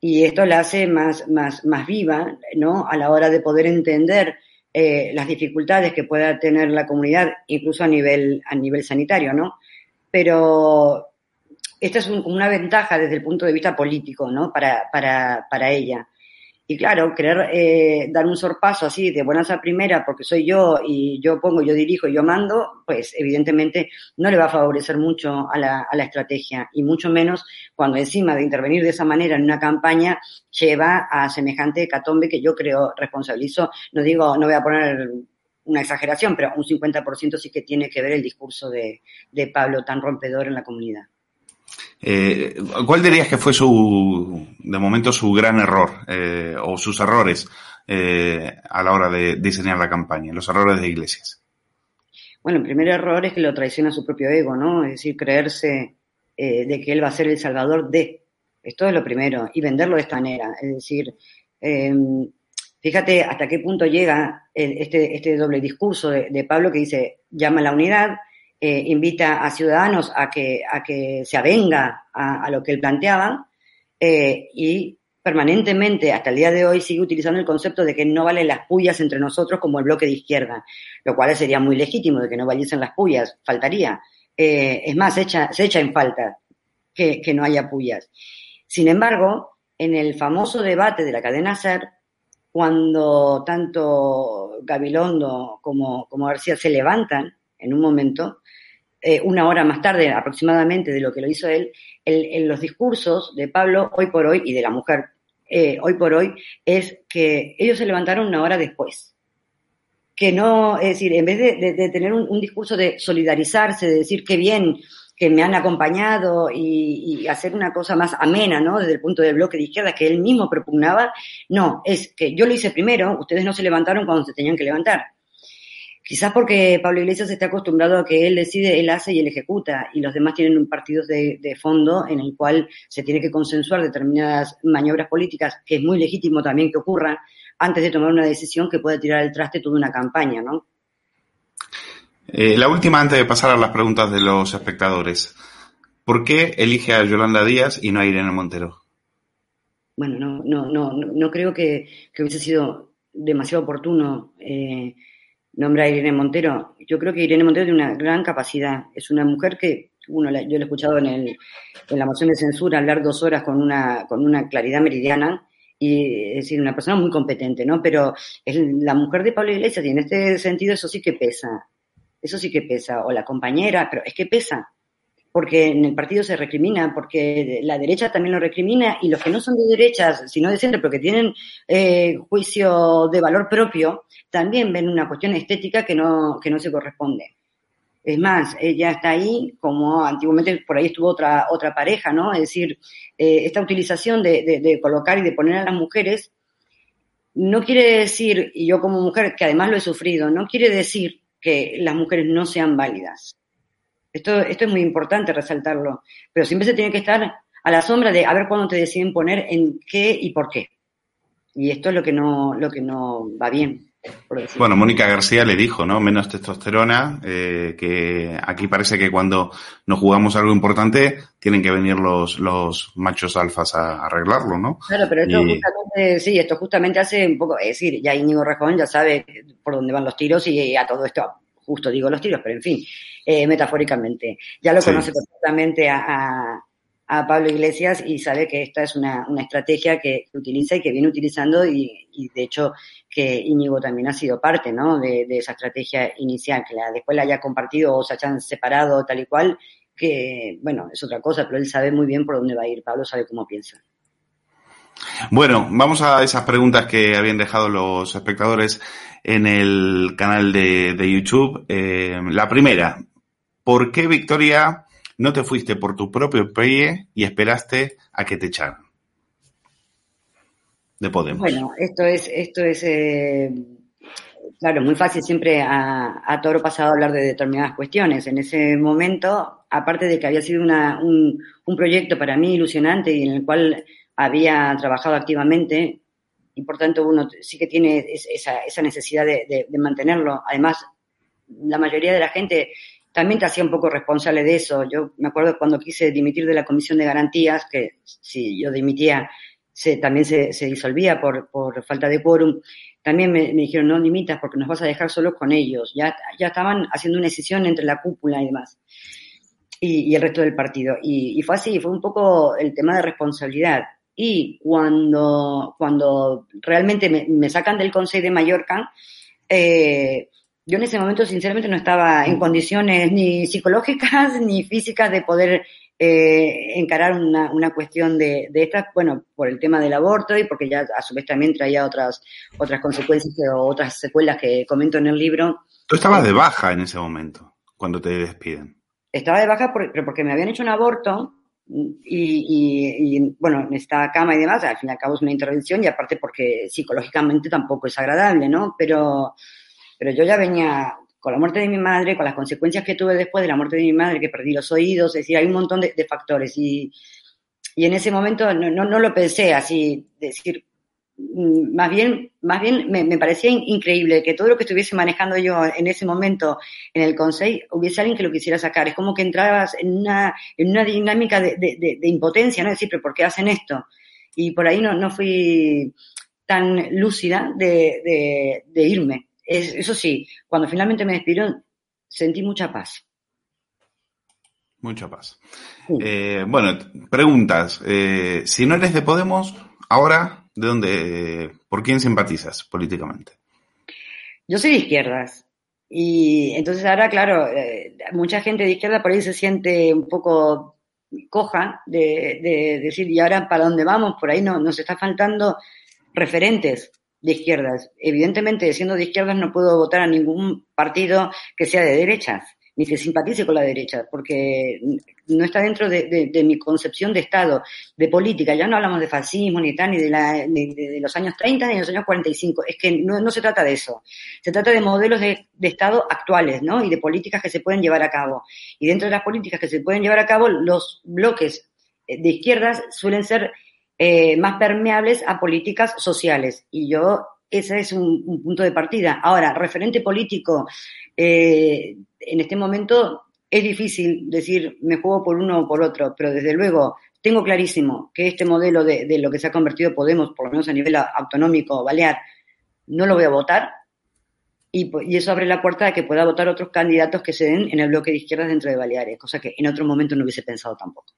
Y esto la hace más, más, más viva, ¿no? A la hora de poder entender eh, las dificultades que pueda tener la comunidad, incluso a nivel, a nivel sanitario, ¿no? Pero esta es un- una ventaja desde el punto de vista político, ¿no? Para, para, para ella. Y claro, querer eh, dar un sorpaso así de buenas a primera porque soy yo y yo pongo, yo dirijo y yo mando, pues evidentemente no le va a favorecer mucho a la, a la estrategia y mucho menos cuando encima de intervenir de esa manera en una campaña lleva a semejante hecatombe que yo creo responsabilizo, no digo, no voy a poner una exageración, pero un 50% sí que tiene que ver el discurso de, de Pablo tan rompedor en la comunidad. Eh, ¿Cuál dirías que fue su, de momento, su gran error eh, o sus errores eh, a la hora de diseñar la campaña, los errores de Iglesias? Bueno, el primer error es que lo traiciona su propio ego, ¿no? Es decir, creerse de que él va a ser el salvador de. Esto es lo primero. Y venderlo de esta manera. Es decir, fíjate hasta qué punto llega este, este doble discurso de, de Pablo que dice, llama a la unidad, eh, invita a ciudadanos a que, a que se avenga a, lo que él planteaba eh, y permanentemente hasta el día de hoy sigue utilizando el concepto de que no valen las pullas entre nosotros como el bloque de izquierda, lo cual sería muy legítimo de que no valiesen las pullas, faltaría. Eh, es más, se echa, se echa en falta que, que no haya pullas. Sin embargo, en el famoso debate de la cadena SER, cuando tanto Gabilondo como, como García se levantan en un momento, eh, una hora más tarde aproximadamente de lo que lo hizo él, en los discursos de Pablo hoy por hoy y de la mujer eh, hoy por hoy es que ellos se levantaron una hora después. Que no, es decir, en vez de, tener un, un discurso de solidarizarse, de decir qué bien que me han acompañado y, y hacer una cosa más amena, ¿no? Desde el punto del bloque de izquierda que él mismo propugnaba, no, es que yo lo hice primero, ustedes no se levantaron cuando se tenían que levantar. Quizás porque Pablo Iglesias está acostumbrado a que él decide, él hace y él ejecuta, y los demás tienen un partido de, de fondo en el cual se tiene que consensuar determinadas maniobras políticas, que es muy legítimo también que ocurran, antes de tomar una decisión que pueda tirar al traste toda una campaña, ¿no? Eh, la última antes de pasar a las preguntas de los espectadores. ¿Por qué elige a Yolanda Díaz y no a Irene Montero? Bueno, no, no, no, no no creo que, que hubiese sido demasiado oportuno eh, nombrar a Irene Montero. Yo creo que Irene Montero tiene una gran capacidad. Es una mujer que, uno, la- yo lo he escuchado en, el, en la moción de censura hablar dos horas con una, con una claridad meridiana y es decir, una persona muy competente, ¿no? Pero es la mujer de Pablo Iglesias y en este sentido eso sí que pesa. Eso sí que pesa. O la compañera, pero es que pesa porque en el partido se recrimina, porque la derecha también lo recrimina y los que no son de derechas, sino de centro, pero que tienen eh, juicio de valor propio, también ven una cuestión estética que no, que no se corresponde. Es más, ella está ahí como antiguamente por ahí estuvo otra, otra pareja, ¿no? Es decir, eh, esta utilización de, colocar y de poner a las mujeres no quiere decir, y yo como mujer, que además lo he sufrido, no quiere decir que las mujeres no sean válidas. Esto, esto es muy importante resaltarlo, pero siempre se tiene que estar a la sombra de a ver cuándo te deciden poner en qué y por qué. Y esto es lo que no, lo que no va bien. Bueno, Mónica García le dijo, ¿no? Menos testosterona, eh, que aquí parece que cuando nos jugamos algo importante tienen que venir los, los machos alfas a, a arreglarlo, ¿no? Claro, pero esto Y- justamente, sí, esto justamente hace un poco, es decir, ya Íñigo Rejón ya sabe por dónde van los tiros y a todo esto, justo digo los tiros, pero en fin, eh, metafóricamente, ya lo Sí. conoce perfectamente a, a- a Pablo Iglesias y sabe que esta es una, una estrategia que utiliza y que viene utilizando y, y de hecho que Íñigo también ha sido parte, ¿no? De, de esa estrategia inicial, que la, después la haya compartido o se hayan separado tal y cual, que, bueno, es otra cosa, pero él sabe muy bien por dónde va a ir, Pablo sabe cómo piensa. Bueno, vamos a esas preguntas que habían dejado los espectadores en el canal de, de YouTube. Eh, la primera, ¿por qué Victoria no te fuiste por tu propio pie y esperaste a que te echaran? De Podemos. Bueno, esto es, esto es, eh, claro, muy fácil siempre a, a toro pasado hablar de determinadas cuestiones. En ese momento, aparte de que había sido una, un, un proyecto para mí ilusionante y en el cual había trabajado activamente, y por tanto uno sí que tiene es- esa, necesidad de, mantenerlo. Además, la mayoría de la gente también te hacía un poco responsable de eso. Yo me acuerdo cuando quise dimitir de la Comisión de Garantías, que si yo dimitía también se, disolvía por, falta de quórum. También me, dijeron, no limitas porque nos vas a dejar solos con ellos. Ya, ya estaban haciendo una decisión entre la cúpula y demás. Y, el resto del partido. Y fue así, fue un poco el tema de responsabilidad. Y cuando, cuando realmente me, me sacan del Consejo de Mallorca, eh, yo en ese momento sinceramente no estaba en condiciones ni psicológicas ni físicas de poder eh, encarar una, una cuestión de, de estas, bueno, por el tema del aborto y porque ya a su vez también traía otras, otras consecuencias o otras secuelas que comento en el libro. Tú estabas de baja en ese momento, cuando te despiden. Estaba de baja por- pero porque me habían hecho un aborto y, bueno, en esta cama y demás, al fin y al cabo es una intervención y aparte porque psicológicamente tampoco es agradable, ¿no? Pero, pero yo ya venía con la muerte de mi madre, con las consecuencias que tuve después de la muerte de mi madre, que perdí los oídos, es decir, hay un montón de, de factores y, y en ese momento no, no, no lo pensé así, decir, más bien, más bien me, me parecía in- increíble que todo lo que estuviese manejando yo en ese momento en el consejo hubiese alguien que lo quisiera sacar. Es como que entrabas en una, en una dinámica de, de, de- de impotencia, ¿no? Es decir, ¿pero por qué hacen esto? Y por ahí no, no fui tan lúcida de, de, de irme. Es- eso sí, cuando finalmente me despidieron, sentí mucha paz. Mucha paz. Eh, bueno, preguntas. Eh, si no eres de Podemos, ahora, ¿de dónde, por quién simpatizas políticamente? Yo soy de izquierdas. Y entonces ahora, claro, eh, mucha gente de izquierda por ahí se siente un poco coja de, de decir, ¿y ahora para dónde vamos? Por ahí no, nos está faltando referentes de izquierdas. Evidentemente, siendo de izquierdas no puedo votar a ningún partido que sea de derechas, ni que simpatice con la derecha, porque no está dentro de, mi concepción de Estado, de política. Ya no hablamos de fascismo, ni tal, ni de, la- ni de- los años 30, ni de los años 45. Es que no, no se trata de eso. Se trata de modelos de, de Estado actuales, ¿no? Y de políticas que se pueden llevar a cabo. Y dentro de las políticas que se pueden llevar a cabo, los bloques eh, de izquierdas suelen ser eh, más permeables a políticas sociales. Y yo, ese es un, un punto de partida. Ahora, referente político, eh, en este momento es difícil decir me juego por uno o por otro, pero desde luego tengo clarísimo que este modelo de, lo que se ha convertido Podemos, por lo menos a nivel autonómico, balear, no lo voy a votar. Y, y eso abre la puerta a que pueda votar otros candidatos que se den en el bloque de izquierdas dentro de Baleares, cosa que en otro momento no hubiese pensado tampoco.